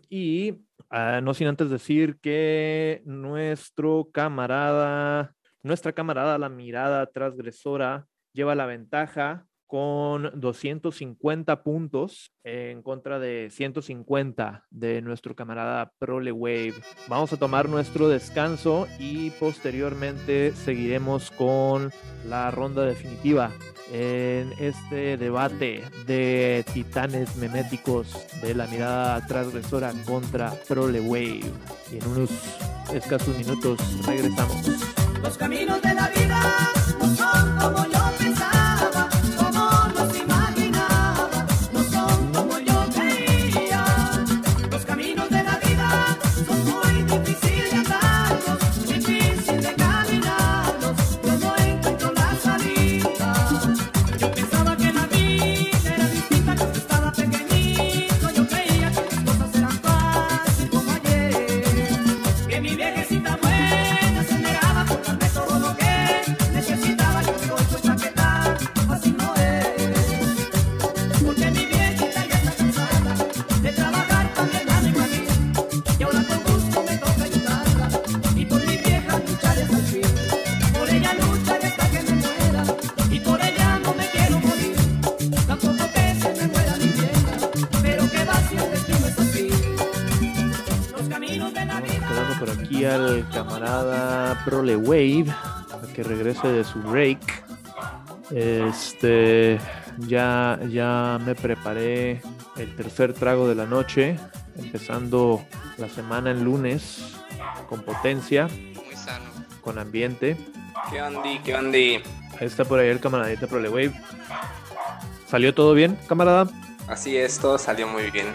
y ah, no sin antes decir que nuestro camarada, nuestra camarada, la mirada transgresora, lleva la ventaja con 250 puntos en contra de 150 de nuestro camarada Prole Wave. Vamos a tomar nuestro descanso y posteriormente seguiremos con la ronda definitiva en este debate de titanes meméticos de la mirada transgresora contra Prole Wave. Y en unos escasos minutos regresamos. Los caminos de la vida son como yo Wave a que regrese de su break. Este ya, ya me preparé el tercer trago de la noche, empezando la semana el lunes con potencia, Muy sano. con ambiente. ¿Qué ondi? ¿Qué ondi? Ahí está por ahí el camaradita Prole Wave. ¿Salió todo bien, camarada? Así es, todo salió muy bien.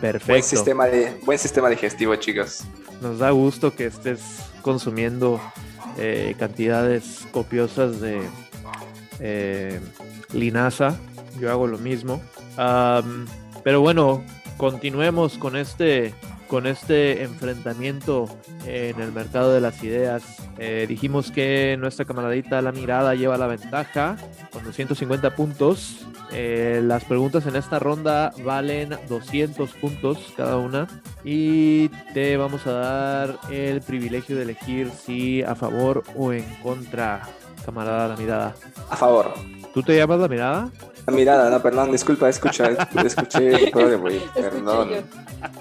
Buen Perfecto. sistema, de, buen sistema digestivo, chicos. Nos da gusto que estés consumiendo eh, cantidades copiosas de eh, linaza. Yo hago lo mismo. Pero bueno, continuemos con este, con este enfrentamiento en el mercado de las ideas. Eh, dijimos que nuestra camaradita La Mirada lleva la ventaja con 250 puntos. Eh, las preguntas en esta ronda valen 200 puntos cada una y te vamos a dar el privilegio de elegir si a favor o en contra, camarada La Mirada. A favor. ¿Tú te llamas La Mirada? La mirada, no, perdón, disculpa, escucha, escuché todo de perdón.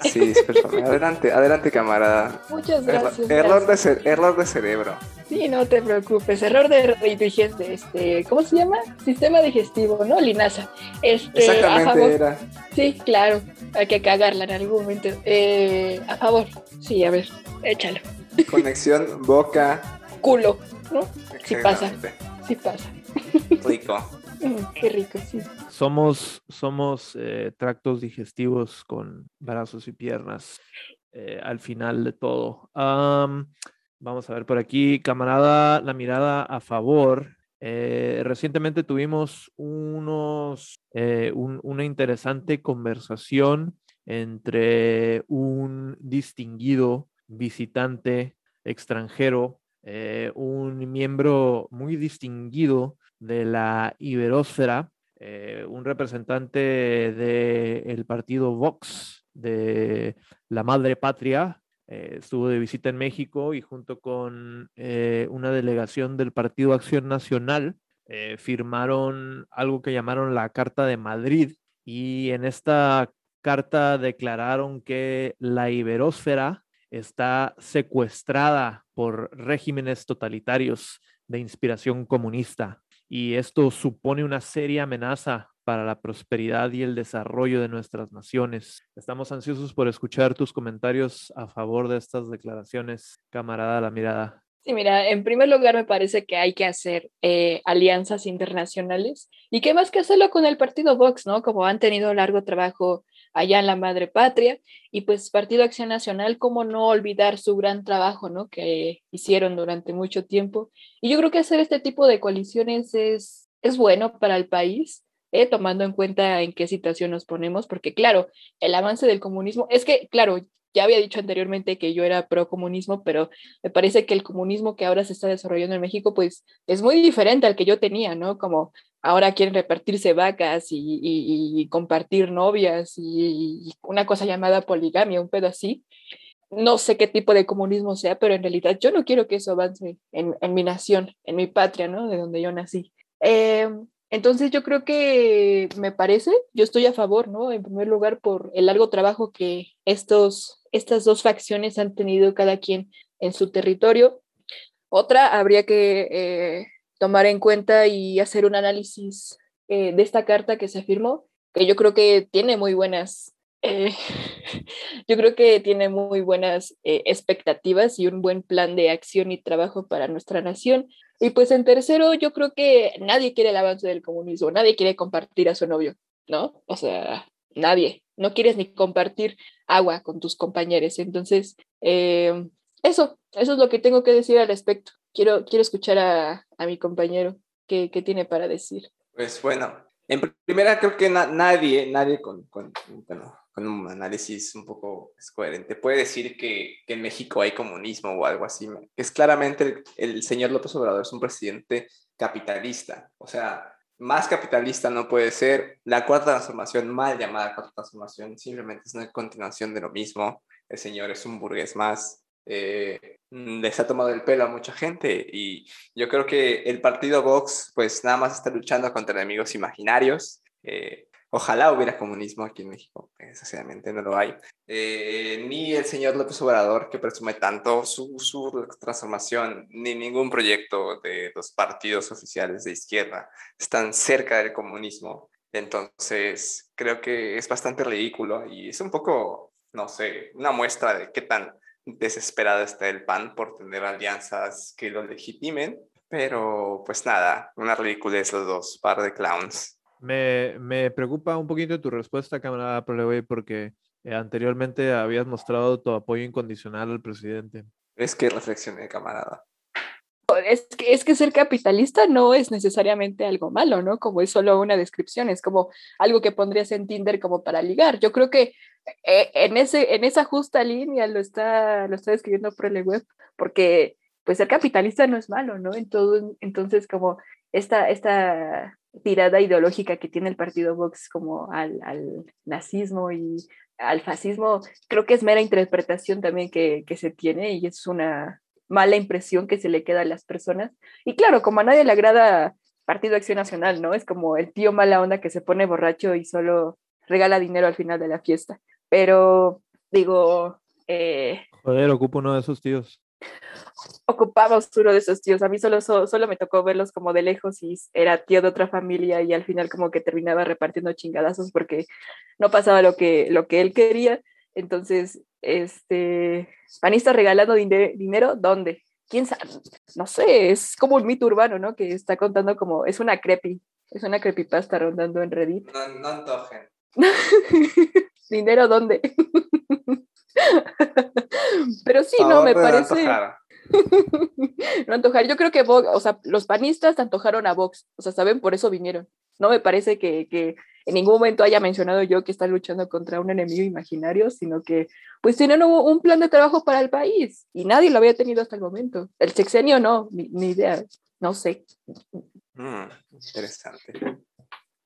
Sí, discúlpame. Adelante, adelante, camarada. Muchas gracias. error, gracias. de ce- error de cerebro. Sí, no te preocupes. Error de digestivo, este, ¿cómo se llama? Sistema digestivo, ¿no? Linaza. Este, a Exactamente favor. era. Sí, claro. Hay que cagarla en algún momento. Eh, a favor. Sí, a ver, échalo. Conexión boca. Culo, ¿no? Sí pasa. Sí pasa. Rico. Qué rico, sí. Somos, somos eh, tractos digestivos con brazos y piernas eh, al final de todo. Am, vamos a ver por aquí, camarada, la mirada a favor. Eh, recientemente tuvimos unos, eh, un- una interesante conversación entre un distinguido visitante extranjero, eh, un miembro muy distinguido de la iberósfera eh, un representante del partido Vox de la Madre Patria eh, estuvo de visita en México y junto con eh, una delegación del Partido Acción Nacional firmaron algo que llamaron la Carta de Madrid. Y en esta carta declararon que la iberósfera está secuestrada por regímenes totalitarios de inspiración comunista y esto supone una seria amenaza para la prosperidad y el desarrollo de nuestras naciones. Estamos ansiosos por escuchar tus comentarios a favor de estas declaraciones, camarada La Mirada. Sí, mira, en primer lugar me parece que hay que hacer eh, alianzas internacionales y que más que hacerlo con el partido Vox, ¿no? Como han tenido largo trabajo allá en la madre patria y pues Partido Acción Nacional, cómo no olvidar su gran trabajo, ¿no? Que hicieron durante mucho tiempo. Y yo creo que hacer este tipo de coaliciones es, es bueno para el país. ¿eh? tomando en cuenta en qué situación nos ponemos, porque claro, el avance del comunismo, es que, claro, ya había dicho anteriormente que yo era pro comunismo, pero me parece que el comunismo que ahora se está desarrollando en México, pues es muy diferente al que yo tenía, ¿no? Como ahora quieren repartirse vacas y, compartir novias y, una cosa llamada poligamia, un pedo así. No sé qué tipo de comunismo sea, pero en realidad yo no quiero que eso avance en, mi nación, en mi patria, ¿no? De donde yo nací. Eh, entonces yo creo que me parece, yo estoy a favor, ¿no? En primer lugar por el largo trabajo que estos, estas dos facciones han tenido cada quien en su territorio. Otra, habría que eh, tomar en cuenta y hacer un análisis eh, de esta carta que se firmó, que yo creo que tiene muy buenas, eh, yo creo que tiene muy buenas eh, expectativas y un buen plan de acción y trabajo para nuestra nación. Y pues en tercero, yo creo que nadie quiere el avance del comunismo, nadie quiere compartir a su novio, ¿no? O sea, nadie. No quieres ni compartir agua con tus compañeros. Entonces, eso, eso es lo que tengo que decir al respecto. Quiero, quiero escuchar a, a mi compañero qué, qué tiene para decir. Pues bueno, en pr- primera creo que na- nadie, nadie con, con, bueno, con un análisis un poco pues, coherente puede decir que, que en México hay comunismo o algo así. Es claramente el, el señor López Obrador es un presidente capitalista. O sea, más capitalista no puede ser. La cuarta transformación, mal llamada cuarta transformación, simplemente es una continuación de lo mismo. El señor es un burgués más. Eh, mm, les ha tomado el pelo a mucha gente y yo creo que el partido Vox, pues nada más está luchando contra enemigos imaginarios. Eh, ojalá hubiera comunismo aquí en México, desgraciadamente no lo hay. Eh, ni el señor López Obrador, que presume tanto su, su transformación, ni ningún proyecto de los partidos oficiales de izquierda están cerca del comunismo. Entonces, creo que es bastante ridículo y es un poco, no sé, una muestra de qué tan desesperada está el PAN por tener alianzas que lo legitimen, pero pues nada, una ridiculez los dos, par de clowns. Me, me preocupa un poquito tu respuesta, camarada Prolewey, porque eh, anteriormente habías mostrado tu apoyo incondicional al presidente. Es que reflexioné, camarada. Es que, es que ser capitalista no es necesariamente algo malo, ¿no? Como es solo una descripción, es como algo que pondrías en Tinder como para ligar. Yo creo que eh, en, ese, en esa justa línea lo está, lo está describiendo Web, porque pues ser capitalista no es malo, ¿no? En todo, entonces como esta, esta tirada ideológica que tiene el partido Vox como al, al nazismo y al fascismo, creo que es mera interpretación también que, que se tiene y es una mala impresión que se le queda a las personas. Y claro, como a nadie le agrada Partido Acción Nacional, ¿no? Es como el tío mala onda que se pone borracho y solo regala dinero al final de la fiesta. Pero digo, eh, Joder, ocupo uno de esos tíos. ocupamos uno de esos tíos. A mí solo, so- solo me tocó verlos como de lejos y era tío de otra familia y al final como que terminaba repartiendo chingadazos porque no pasaba lo que, lo que él quería. Entonces, este, panista regalando dine- dinero, ¿dónde? ¿Quién sabe? No sé, es como un mito urbano, ¿no? Que está contando como, es una creepy, es una creepypasta rondando en Reddit. No, no antojen. ¿Dinero dónde? Pero sí, no, me parece... antojar. no antojar. Yo creo que Vox, o sea, los panistas antojaron a Vox, o sea, ¿saben? Por eso vinieron. No me parece que, que en ningún momento haya mencionado yo que están luchando contra un enemigo imaginario, sino que pues tienen un, plan de trabajo para el país y nadie lo había tenido hasta el momento. El sexenio no, ni, ni idea, no sé. Mm, interesante.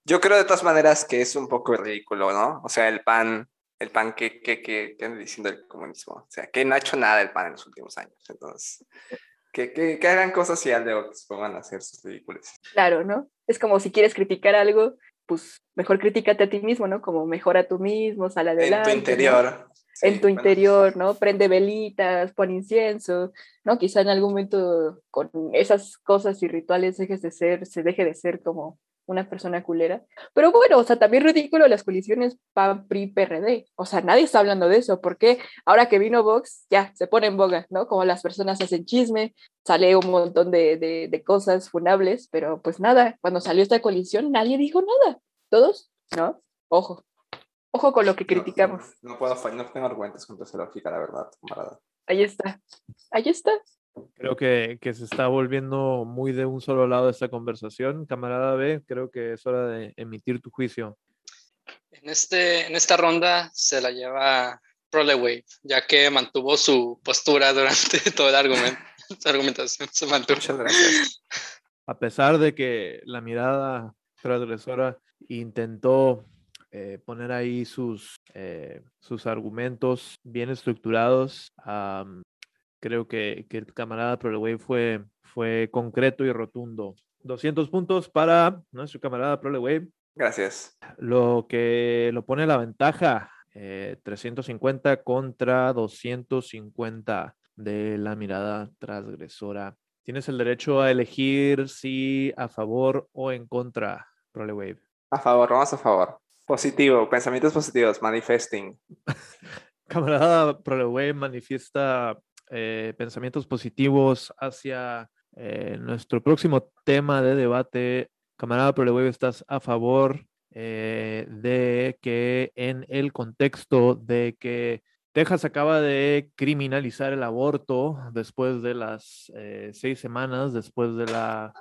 Yo creo de todas maneras que es un poco ridículo, ¿no? O sea, el PAN, el PAN que, que, que, que diciendo el comunismo. O sea, que no ha hecho nada el PAN en los últimos años. Entonces, que, que, que hagan cosas y al de que se pongan a hacer sus ridículos. Claro, ¿no? Es como si quieres criticar algo, pues mejor críticate a ti mismo, ¿no? Como mejora tú mismo, sal En adelante. tu ¿no? interior. Sí, en tu bueno. interior, ¿no? Prende velitas, pon incienso, ¿no? Quizá en algún momento con esas cosas y rituales dejes de ser, se deje de ser como una persona culera. Pero bueno, o sea, también ridículo las colisiones PAN, PRI, PRD. O sea, nadie está hablando de eso, porque ahora que vino Vox, ya, se pone en boga, ¿no? Como las personas hacen chisme, sale un montón de, de, de cosas funables, pero pues nada, cuando salió esta colisión nadie dijo nada. ¿Todos? ¿No? Ojo. Ojo con lo que No, criticamos. No, puedo, no tengo argumentos contra esa lógica, la verdad, camarada. Ahí está. Ahí está. Creo que, que se está volviendo muy de un solo lado esta conversación. Camarada B, creo que es hora de emitir tu juicio. En, este, en esta ronda se la lleva Prolewave, ya que mantuvo su postura durante todo el argumento. Su argumentación se mantuvo. Muchas gracias. A pesar de que la mirada transgresora intentó eh, poner ahí sus, eh, sus argumentos bien estructurados, am, creo que, que el camarada Proleway fue, fue concreto y rotundo. 200 puntos para nuestro camarada Proleway, Gracias. lo que lo pone a la ventaja, eh, 350 contra 250 de la mirada transgresora. Tienes el derecho a elegir si a favor o en contra, Prolewave. A favor, vamos a favor. Positivo, pensamientos positivos, manifesting. Camarada Prolewave manifiesta eh, pensamientos positivos hacia eh, nuestro próximo tema de debate. Camarada Prolewave, ¿estás a favor eh, de que en el contexto de que Texas acaba de criminalizar el aborto después de las seis semanas después de la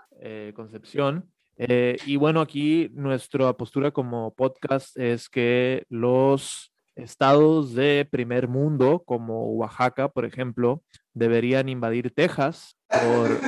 concepción? Y bueno, aquí nuestra postura como podcast es que los estados de primer mundo, como Oaxaca, por ejemplo, deberían invadir Texas por,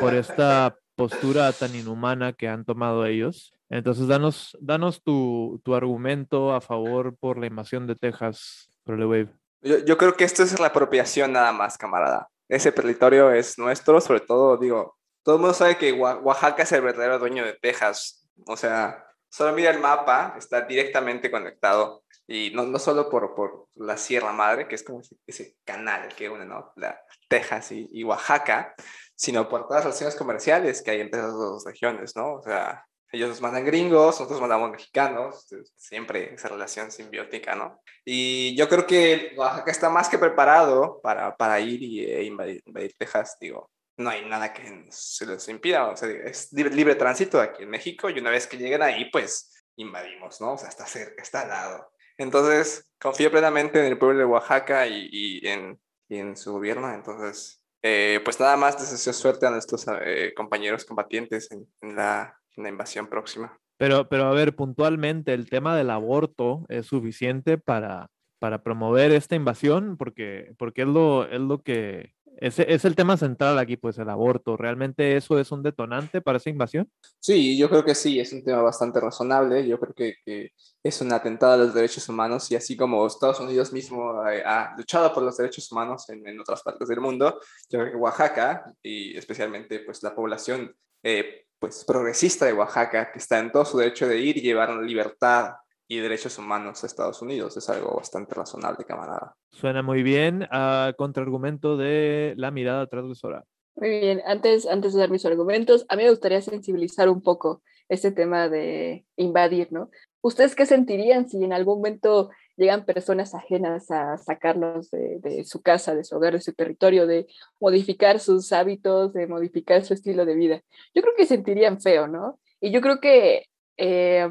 por esta postura tan inhumana que han tomado ellos. Entonces, danos, danos tu, tu argumento a favor por la invasión de Texas, Prolewave. Yo, yo creo que esto es la apropiación nada más, camarada. Ese territorio es nuestro, sobre todo, digo, todo el mundo sabe que Oa- Oaxaca es el verdadero dueño de Texas. O sea, solo mira el mapa, está directamente conectado. Y no, no solo por, por la Sierra Madre, que es como ese, ese canal que une ¿no? la Texas y, y Oaxaca, sino por todas las relaciones comerciales que hay entre esas dos regiones, ¿no? O sea, ellos nos mandan gringos, nosotros mandamos mexicanos, siempre esa relación simbiótica, ¿no? Y yo creo que Oaxaca está más que preparado para, para ir y e invadir, invadir Texas, digo. No hay nada que se les impida, o sea, es libre, libre tránsito aquí en México y una vez que lleguen ahí, pues invadimos, ¿no? O sea, está cerca, está al lado. Entonces, confío plenamente en el pueblo de Oaxaca y, en, su gobierno. Entonces, eh, pues nada más deseo suerte a nuestros eh, compañeros combatientes en, en, la, en la invasión próxima. Pero, pero a ver, puntualmente, el tema del aborto es suficiente para, para promover esta invasión, porque, porque es, lo, es lo que es, es, el tema central aquí, pues el aborto. ¿Realmente eso es un detonante para esa invasión? Sí, yo creo que sí, es un tema bastante razonable. Yo creo que, que es un atentado a los derechos humanos y así como Estados Unidos mismo ha, ha luchado por los derechos humanos en, en, otras partes del mundo, yo creo que Oaxaca y especialmente pues la población eh, pues progresista de Oaxaca, que está en todo su derecho de ir y llevar libertad y derechos humanos a Estados Unidos. Es algo bastante razonable, camarada. Suena muy bien. Uh, contraargumento de la mirada transgresora. Muy bien, antes, antes de dar mis argumentos, a mí me gustaría sensibilizar un poco este tema de invadir, ¿no? ¿Ustedes qué sentirían si en algún momento llegan personas ajenas a sacarlos de, de, su casa, de su hogar, de su territorio, de modificar sus hábitos, de modificar su estilo de vida? Yo creo que sentirían feo, ¿no? Y yo creo que eh,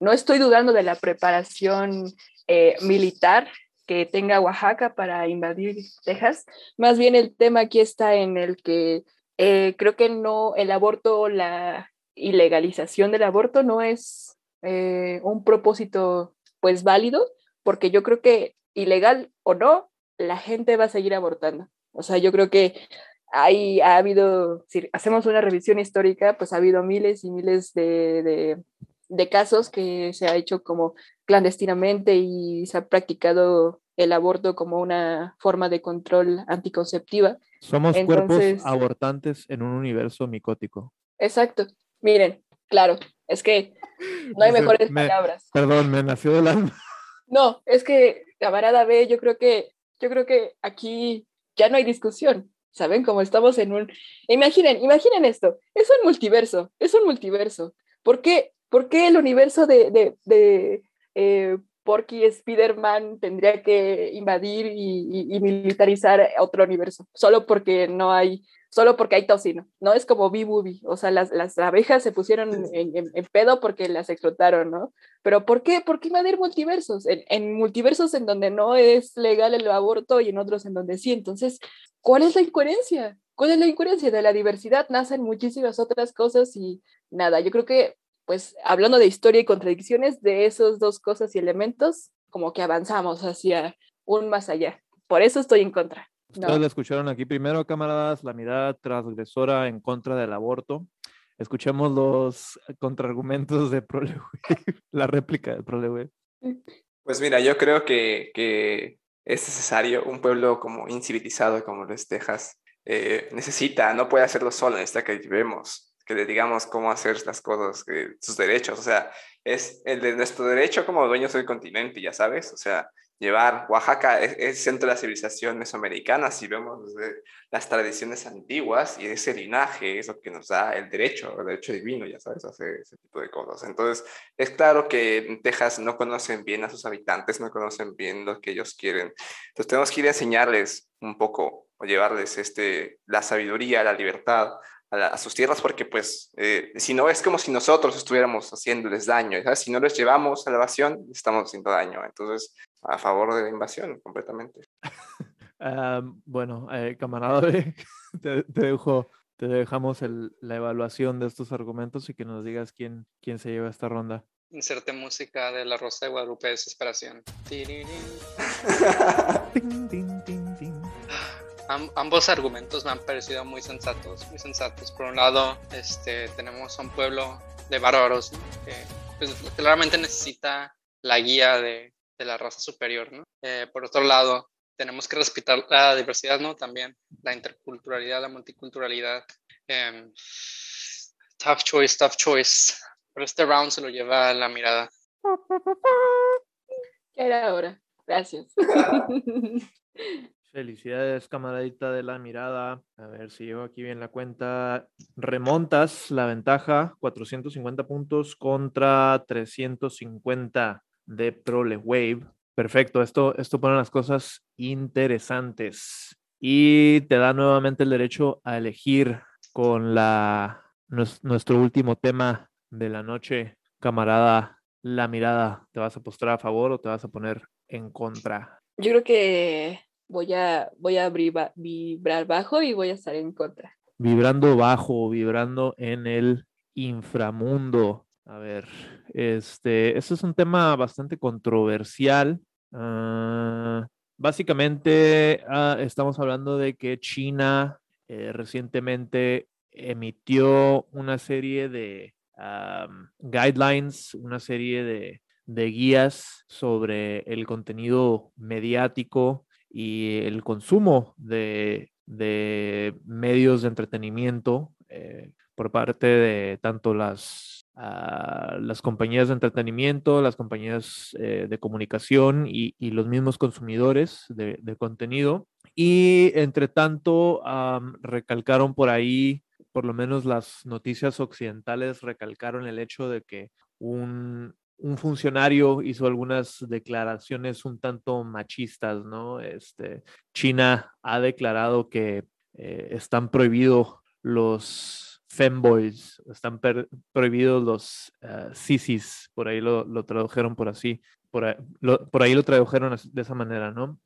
no estoy dudando de la preparación eh, militar que tenga Oaxaca para invadir Texas. Más bien el tema aquí está en el que eh, creo que no, el aborto, la ilegalización del aborto no es eh, un propósito pues válido, porque yo creo que ilegal o no, la gente va a seguir abortando. O sea, yo creo que hay, ha habido, si hacemos una revisión histórica, pues ha habido miles y miles de, de de casos que se ha hecho como clandestinamente y se ha practicado el aborto como una forma de control anticonceptiva. Somos Entonces- cuerpos abortantes en un universo micótico. Exacto. Miren, claro, es que no hay Dice, mejores me- palabras. Perdón, me nació del alma. No, es que camarada B, yo creo que, yo creo que aquí ya no hay discusión. ¿Saben? Como estamos en un. Imaginen, imaginen esto. Es un multiverso. Es un multiverso. ¿Por qué, por qué el universo de, de, de eh, Porky Spider-Man tendría que invadir y, y- y militarizar otro universo? Solo porque no hay. Solo porque hay tocino. No es como B-Movie. O sea, las, las abejas se pusieron en, en- en pedo porque las explotaron, ¿no? Pero ¿por qué? ¿Por qué invadir multiversos? En, en multiversos en donde no es legal el aborto y en otros en donde sí. Entonces, ¿cuál es la incoherencia? ¿Cuál es la incoherencia? De la diversidad nacen muchísimas otras cosas y nada, yo creo que, pues, hablando de historia y contradicciones, de esos dos cosas y elementos, como que avanzamos hacia un más allá. Por eso estoy en contra. No. Ustedes la escucharon aquí primero, camaradas, la mirada transgresora en contra del aborto. Escuchemos los contraargumentos de Proleway, la réplica de Proleway. Pues mira, yo creo que, que es necesario un pueblo como incivilizado como lo es Texas. eh, necesita, no puede hacerlo solo, necesita que llevemos, que le digamos cómo hacer las cosas, que, sus derechos. O sea, es el de nuestro derecho como dueños del continente, ya sabes. O sea, llevar Oaxaca es, es centro de la civilización mesoamericana, si vemos las tradiciones antiguas y ese linaje es lo que nos da el derecho, el derecho divino, ya sabes, hacer ese tipo de cosas. Entonces, es claro que en Texas no conocen bien a sus habitantes, no conocen bien lo que ellos quieren. Entonces tenemos que ir a enseñarles un poco, o llevarles este, la sabiduría, la libertad a, la- a sus tierras, porque pues eh, si no es como si nosotros estuviéramos haciéndoles daño, ¿sabes? Si no les llevamos a la evasión, estamos haciendo daño. Entonces, a favor de la invasión completamente. Bueno, eh, camarada te, te dejo, te dejamos el- la evaluación de estos argumentos y que nos digas quién, quién se lleva esta ronda. Inserte música de La Rosa de Guadalupe de Desesperación. Am- ambos argumentos me han parecido muy sensatos, muy sensatos. Por un lado, este, tenemos a un pueblo de bárbaros ¿no? que pues, claramente necesita la guía de, de la raza superior. ¿no? Eh, por otro lado, tenemos que respetar la diversidad, ¿no? También la interculturalidad, la multiculturalidad. Em, tough choice, tough choice. Pero este round se lo lleva la mirada. ¿Qué era ahora? Gracias. Felicidades, camaradita de la mirada. A ver si llevo aquí bien la cuenta. Remontas la ventaja, 450 puntos contra 350 de Prole Wave. Perfecto, esto, esto pone las cosas interesantes y te da nuevamente el derecho a elegir con la, nues- nuestro último tema de la noche, camarada, la mirada. ¿Te vas a postrar a favor o te vas a poner en contra? Yo creo que voy a, voy a vibra- vibrar bajo y voy a estar en contra. vibrando bajo, vibrando en el inframundo. A ver, este, este es un tema bastante controversial. Ah, básicamente, ah, estamos hablando de que China eh, recientemente emitió una serie de guidelines, una serie de, de guías sobre el contenido mediático y el consumo de, medios de entretenimiento eh, por parte de tanto las, ah, las compañías de entretenimiento, las compañías eh, de comunicación y, los mismos consumidores de, contenido. Y entre tanto, recalcaron por ahí, por lo menos las noticias occidentales recalcaron el hecho de que un, un funcionario hizo algunas declaraciones un tanto machistas, ¿no? Este, China ha declarado que eh, están prohibidos los femboys, están prohibidos los uh, sisis, por ahí lo, lo tradujeron por así, por ahí lo, por ahí lo tradujeron de esa manera, ¿no?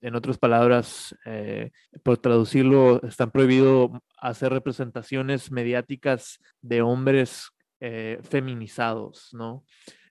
En otras palabras, eh, por traducirlo, están prohibidos hacer representaciones mediáticas de hombres eh, feminizados, ¿no?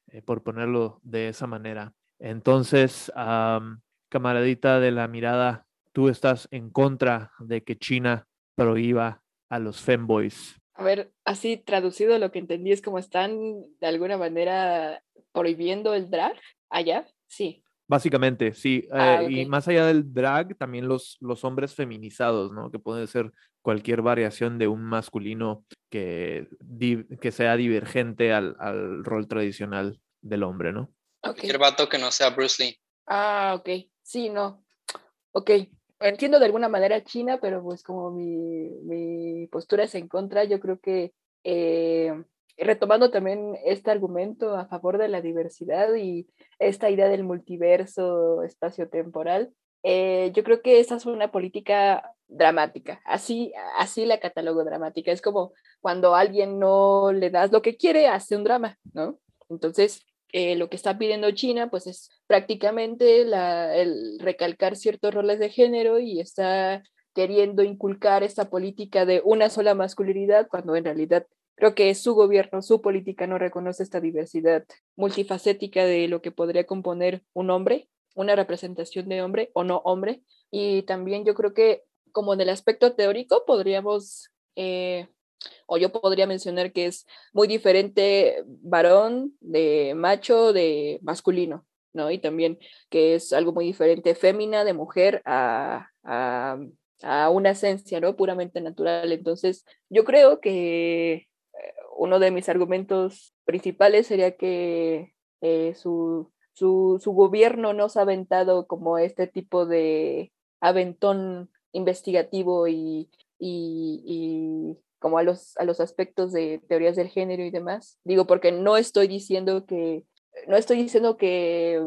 Eh, por ponerlo de esa manera. Entonces, am, camaradita de la mirada, tú estás en contra de que China prohíba a los femboys. A ver, así traducido lo que entendí es como están de alguna manera prohibiendo el drag allá. Sí. Básicamente, sí. Ah, eh, Y más allá del drag, también los, los hombres feminizados, ¿no? Que pueden ser cualquier variación de un masculino que, di- que sea divergente al, al rol tradicional del hombre, ¿no? Ok. Cualquier vato que no sea Bruce Lee. Ah, ok. Sí, no. Ok. Entiendo de alguna manera China, pero pues como mi, mi postura es en contra, yo creo que eh, retomando también este argumento a favor de la diversidad y esta idea del multiverso espacio-temporal, eh, yo creo que esa es una política dramática. Así, así la catalogo dramática. Es como cuando a alguien no le das lo que quiere, hace un drama, ¿no? Entonces, eh, lo que está pidiendo China, pues es prácticamente la- el recalcar ciertos roles de género y está queriendo inculcar esta política de una sola masculinidad, cuando en realidad creo que su gobierno, su política no reconoce esta diversidad multifacética de lo que podría componer un hombre, una representación de hombre o no hombre. Y también yo creo que como en el aspecto teórico podríamos, eh, o yo podría mencionar que es muy diferente varón de macho de masculino, ¿no? Y también que es algo muy diferente fémina de mujer a, a, a una esencia, ¿no? Puramente natural. Entonces, yo creo que uno de mis argumentos principales sería que eh, su, su, su gobierno no ha aventado como este tipo de aventón investigativo y, y, y como a los, a los aspectos de teorías del género y demás. Digo, porque no estoy diciendo que, no estoy diciendo que,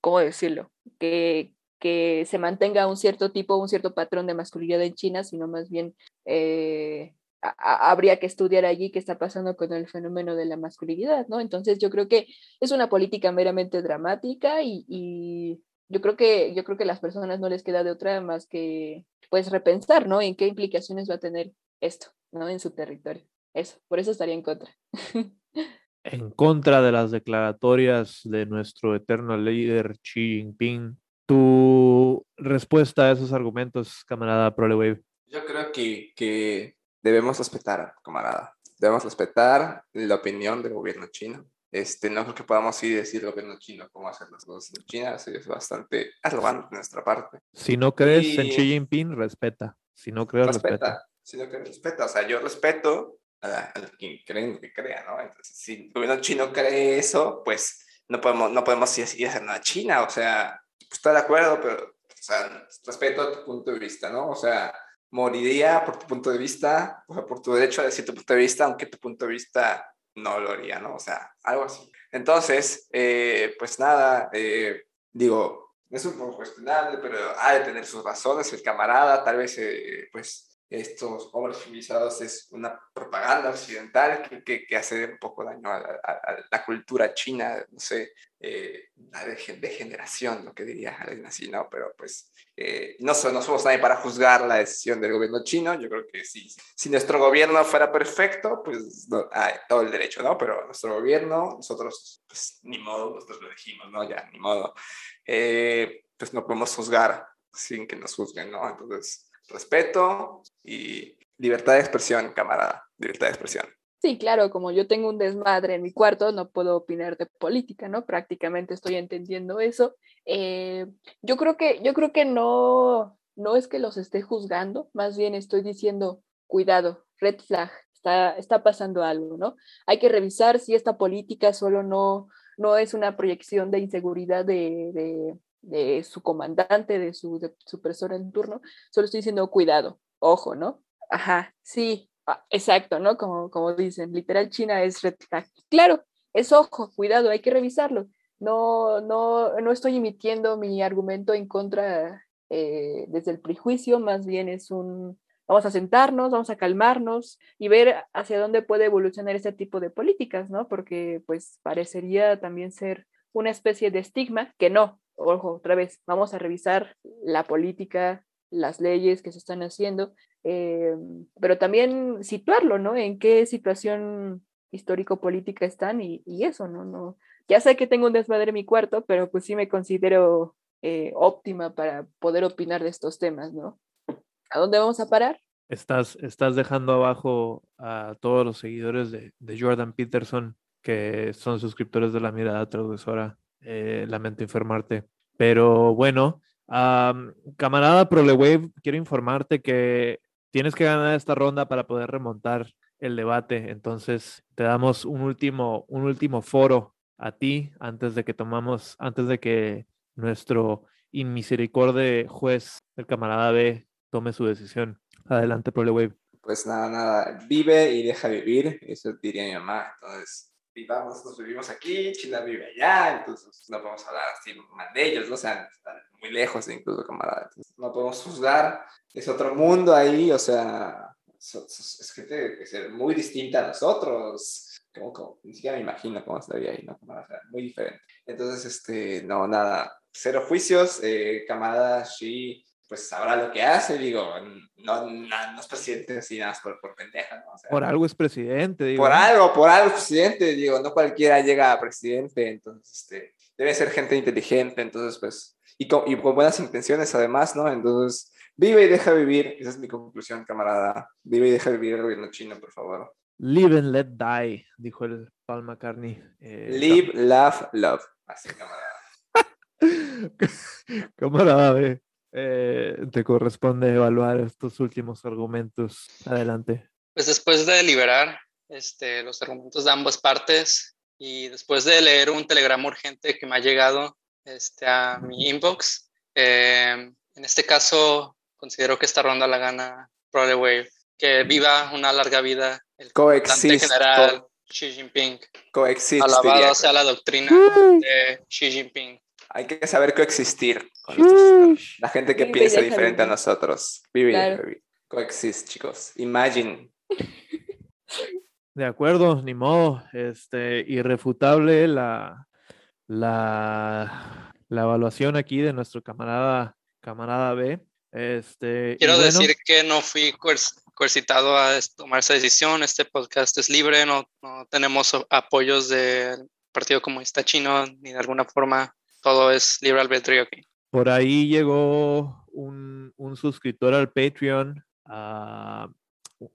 ¿cómo decirlo? Que, que se mantenga un cierto tipo, un cierto patrón de masculinidad en China, sino más bien eh, a- habría que estudiar allí qué está pasando con el fenómeno de la masculinidad, ¿no? Entonces yo creo que es una política meramente dramática y, y yo creo que yo creo que a las personas no les queda de otra más que pues repensar, ¿no? En qué implicaciones va a tener esto, ¿no? En su territorio. Eso, por eso estaría en contra. En contra de las declaratorias de nuestro eterno líder Xi Jinping, tu respuesta a esos argumentos, camarada ProleWave. Yo creo que, que debemos respetar, camarada. Debemos respetar la opinión del gobierno chino. Este, no creo que podamos ir y decir gobierno chino cómo hacer las cosas en China. Eso es bastante arrogante de nuestra parte. Si no crees en Y- Xi Jinping, respeta. Si no crees, respeta. respeta. Sino que respeta. O sea, yo respeto a, a quien cree en lo que crea, ¿no? Entonces, si el gobierno chino cree eso, pues no podemos, no podemos ir, ir a hacer nada a China. O sea, pues, estoy de acuerdo, pero, o sea, respeto tu punto de vista, ¿no? O sea, moriría por tu punto de vista, o sea, por tu derecho a decir tu punto de vista, aunque tu punto de vista no lo haría, ¿no? O sea, algo así. Entonces, eh, pues nada, eh, digo, es un poco cuestionable, pero ha de tener sus razones el camarada, tal vez, eh, pues, estos hombres civilizados es una propaganda occidental que, que, que hace un poco daño a, a- a la cultura china, no sé, eh, la dege- degeneración, lo que diría alguien así, ¿no? Pero pues eh, no, so- no somos nadie para juzgar la decisión del gobierno chino, yo creo que sí, si nuestro gobierno fuera perfecto, pues no, hay todo el derecho, ¿no? Pero nuestro gobierno, nosotros, pues ni modo, nosotros lo dijimos, ¿no? Ya, ni modo. Eh, pues no podemos juzgar sin que nos juzguen, ¿no? Entonces, respeto y libertad de expresión, camarada, libertad de expresión. Sí, claro, como yo tengo un desmadre en mi cuarto, no puedo opinar de política, ¿no? Prácticamente estoy entendiendo eso. Eh, yo creo que, yo creo que no, no es que los esté juzgando, más bien estoy diciendo, cuidado, red flag, está, está pasando algo, ¿no? Hay que revisar si esta política solo no, no es una proyección de inseguridad de, de, de su comandante, de su, de en turno, solo estoy diciendo, cuidado, ojo, ¿no? Ajá, sí, Ah, exacto, ¿no? Como, como dicen, literal China es red flag. Claro, es ojo, cuidado, hay que revisarlo. No, no, no estoy emitiendo mi argumento en contra eh, desde el prejuicio, más bien es un, vamos a sentarnos, vamos a calmarnos y ver hacia dónde puede evolucionar este tipo de políticas, ¿no? Porque pues parecería también ser una especie de estigma que no, ojo, otra vez, vamos a revisar la política, las leyes que se están haciendo, eh, pero también situarlo, ¿no? En qué situación histórico-política están y, y, eso, ¿no? no Ya sé que tengo un desmadre en mi cuarto, pero pues sí me considero eh, óptima para poder opinar de estos temas, ¿no? ¿A dónde vamos a parar? estás, estás dejando abajo a todos los seguidores de, de Jordan Peterson que son suscriptores de la mirada traductora. Eh, lamento informarte. Pero bueno, am, camarada ProleWave, quiero informarte que tienes que ganar esta ronda para poder remontar el debate. Entonces, te damos un último, un último foro a ti antes de que tomamos, antes de que nuestro inmisericordia juez, el camarada B, tome su decisión. Adelante, ProleWave. Pues nada, nada, vive y deja vivir, eso diría mi mamá. Entonces, vivamos, nos vivimos aquí, China vive allá, entonces no podemos hablar así mal de ellos, ¿no? O sea, están muy lejos incluso, camarada. Entonces, no podemos juzgar, es otro mundo ahí, o sea, es gente que es muy distinta a nosotros. Como, como, ni siquiera me imagino cómo estaría ahí, ¿no? O sea, muy diferente. Entonces, este, no, nada, cero juicios, eh, camarada Shi, pues sabrá lo que hace, digo, no, no, no es presidente así nada más por, por pendeja, ¿no? O sea, Por algo es presidente, digo. por algo, por algo, presidente, digo, no cualquiera llega a presidente, entonces, este, debe ser gente inteligente, entonces, pues, y con, y con buenas intenciones además, ¿no? Entonces, vive y deja vivir, esa es mi conclusión, camarada, vive y deja vivir el gobierno chino, por favor. Live and let die, dijo el Paul McCartney. Eh, Live, laugh, love, así, camarada. Camarada B, eh, te corresponde evaluar estos últimos argumentos. Adelante. Pues después de deliberar este, los argumentos de ambas partes y después de leer un telegrama urgente que me ha llegado este, a mi inbox, eh, en este caso considero que esta ronda la gana Probably Wave. Que viva una larga vida el comandante Coexist, general co- Xi Jinping. coexist, Alabado sea la doctrina de Xi Jinping. Hay que saber coexistir con la gente que Vive piensa diferente a nosotros. Vive Claro. Coexist, chicos. Imagine. De acuerdo, ni modo. Este, irrefutable la, la, la evaluación aquí de nuestro camarada, camarada B. Este, Quiero bueno, decir que no fui coer- coercitado a tomar esa decisión. Este podcast es libre, no, no tenemos apoyos del Partido Comunista Chino ni de alguna forma. Todo es libre albedrío aquí. Por ahí llegó un, un suscriptor al Patreon ah,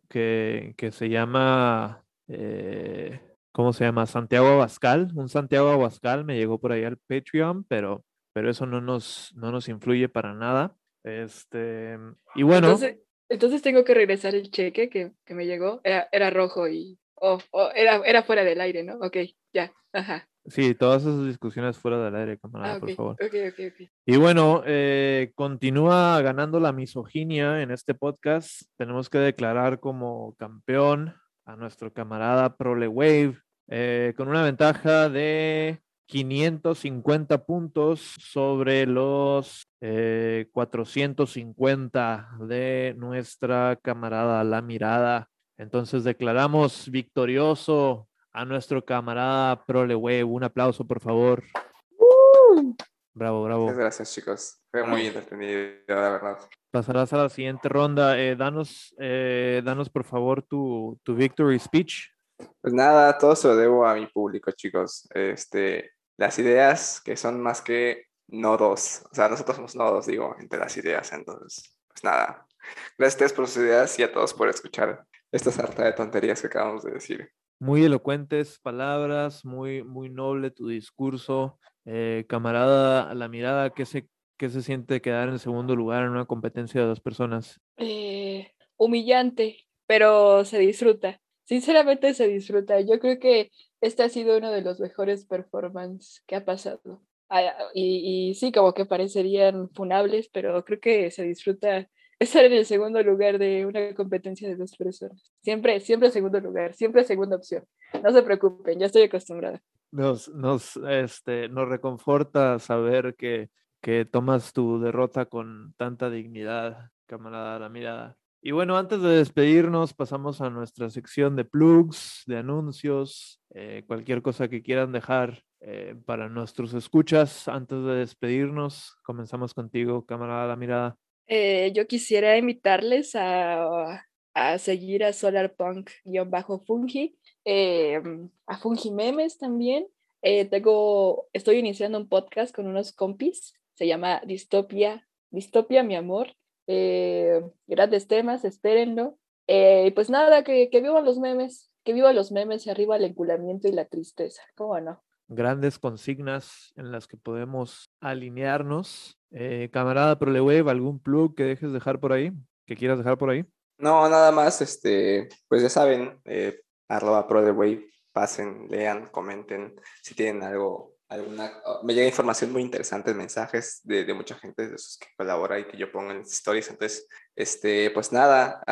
que, que se llama, eh, ¿cómo se llama? Santiago Abascal. Un Santiago Abascal me llegó por ahí al Patreon, pero, pero eso no nos, no nos influye para nada. Este, y bueno, Entonces, entonces tengo que regresar el cheque que, que me llegó. Era, era rojo y. Oh, oh, era, era fuera del aire, ¿no? Ok, ya. Ajá. Sí, todas esas discusiones fuera del aire, camarada, Ah, por favor. Y bueno, eh, continúa ganando la misoginia en este podcast. Tenemos que declarar como campeón a nuestro camarada Prole Wave eh, con una ventaja de 550 puntos sobre los eh, 450 de nuestra camarada La Mirada. Entonces declaramos victorioso a nuestro camarada Prole Wave. Un aplauso, por favor. Bravo, bravo. Muchas gracias, chicos. Fue muy entretenido, la verdad. pasarás a la siguiente ronda. Eh, danos, eh, danos por favor tu, tu victory speech. Pues nada, todo se lo debo a mi público, chicos. Este, las ideas que son más que nodos. O sea, nosotros somos nodos, digo, entre las ideas. Entonces, pues nada. Gracias a ustedes por sus ideas y a todos por escuchar esta sarta de tonterías que acabamos de decir. Muy elocuentes palabras, muy, muy noble tu discurso. Eh, camarada, la mirada, ¿qué se, ¿qué se siente quedar en segundo lugar en una competencia de dos personas? Eh, humillante, pero se disfruta. Sinceramente se disfruta. Yo creo que este ha sido uno de los mejores performances que ha pasado. Ah, y, y sí, como que parecerían funables, pero creo que se disfruta estar en el segundo lugar de una competencia de dos personas. Siempre, siempre segundo lugar, siempre segunda opción. No se preocupen, ya estoy acostumbrada. Nos, nos, este, nos reconforta saber que, que tomas tu derrota con tanta dignidad, camarada, la mirada. Y bueno, antes de despedirnos, pasamos a nuestra sección de plugs, de anuncios, eh, cualquier cosa que quieran dejar eh, para nuestros escuchas. Antes de despedirnos, comenzamos contigo, camarada, la mirada. Eh, yo quisiera invitarles a, a seguir a SolarPunk-Fungi, eh, a Fungi Memes también. Eh, tengo, estoy iniciando un podcast con unos compis, se llama Distopia, Distopia mi amor. Eh, grandes temas, espérenlo. Eh, y pues nada, que, que vivan los memes, que vivan los memes y arriba el enculamiento y la tristeza. ¿Cómo no? Grandes consignas en las que podemos alinearnos. Eh, camarada ProleWave, ¿algún plug que dejes dejar por ahí? ¿Que quieras dejar por ahí? No, nada más, este, pues ya saben, eh, arroba pro de wave, pasen, lean, comenten, si tienen algo, alguna, oh, me llega información muy interesante, mensajes de, de mucha gente de esos que colabora y que yo pongo en las stories, entonces, este, pues nada,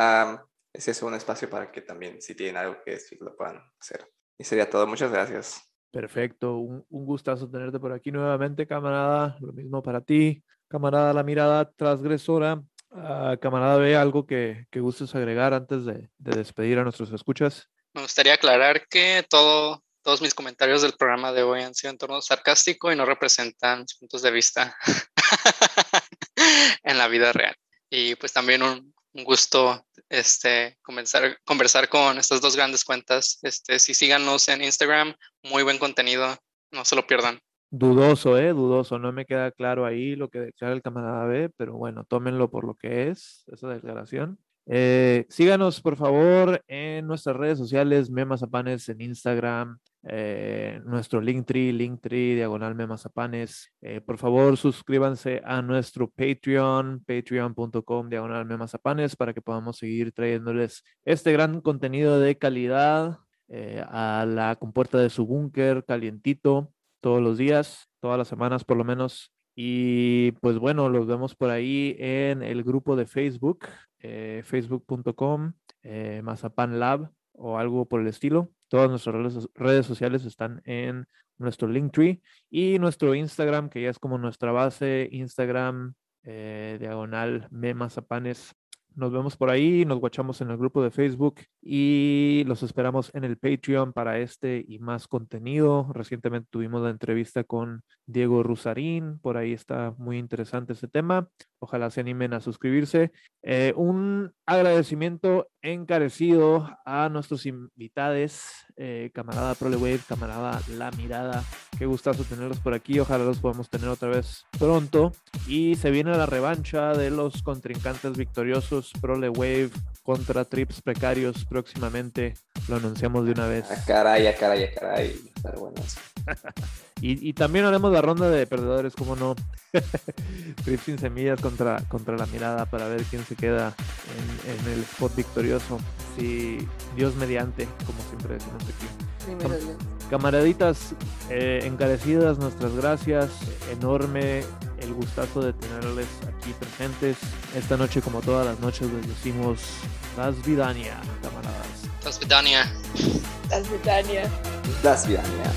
es eso un espacio para que también, si tienen algo que decir, lo puedan hacer. Y sería todo, muchas gracias. Perfecto, un, un gustazo tenerte por aquí nuevamente, camarada. Lo mismo para ti, camarada, la mirada transgresora. Ah, camarada, ve algo que, que gustes agregar antes de, de despedir a nuestros escuchas. Me gustaría aclarar que todo, todos mis comentarios del programa de hoy han sido en torno sarcástico y no representan puntos de vista en la vida real. Y pues también un, un gusto este, conversar, conversar con estas dos grandes cuentas. Este, sí, síganos en Instagram, muy buen contenido, no se lo pierdan. Dudoso, ¿eh? Dudoso. No me queda claro ahí lo que declara el camarada B, pero bueno, tómenlo por lo que es, esa declaración. Eh, síganos, por favor, en nuestras redes sociales, Memazapanes en Instagram, eh, nuestro Linktree, Linktree, diagonal Memazapanes. Eh, por favor, suscríbanse a nuestro Patreon, patreon.com, diagonal Memazapanes, para que podamos seguir trayéndoles este gran contenido de calidad eh, a la compuerta de su búnker, calientito, todos los días, todas las semanas por lo menos. Y pues bueno, los vemos por ahí en el grupo de Facebook, eh, facebook.com, eh, Mazapan Lab o algo por el estilo. Todas nuestras redes, sociales están en nuestro Linktree y nuestro Instagram, que ya es como nuestra base, Instagram, eh, diagonal Memazapanes. Nos vemos por ahí, nos guachamos en el grupo de Facebook y los esperamos en el Patreon para este y más contenido. Recientemente tuvimos la entrevista con Diego Rusarín, por ahí está muy interesante ese tema. Ojalá se animen a suscribirse. Eh, un agradecimiento encarecido a nuestros invitados, eh, camarada ProleWave, camarada La Mirada. Qué gustazo tenerlos por aquí. Ojalá los podamos tener otra vez pronto. Y se viene la revancha de los contrincantes victoriosos ProleWave contra Trips Precarios próximamente. Lo anunciamos de una vez. Ah, caray, ah, caray, ah, caray. eso. Y, y también haremos la ronda de perdedores, como no. Trips sin semillas contra, contra la mirada para ver quién se queda en, en el spot victorioso. Si Dios mediante, como siempre decimos aquí. Primero Dios. Camaraditas, eh, encarecidas nuestras gracias, enorme el gustazo de tenerles aquí presentes. Esta noche, como todas las noches, les decimos las vidania, camaradas. Tasvidania. Las Betania. Las Vidania.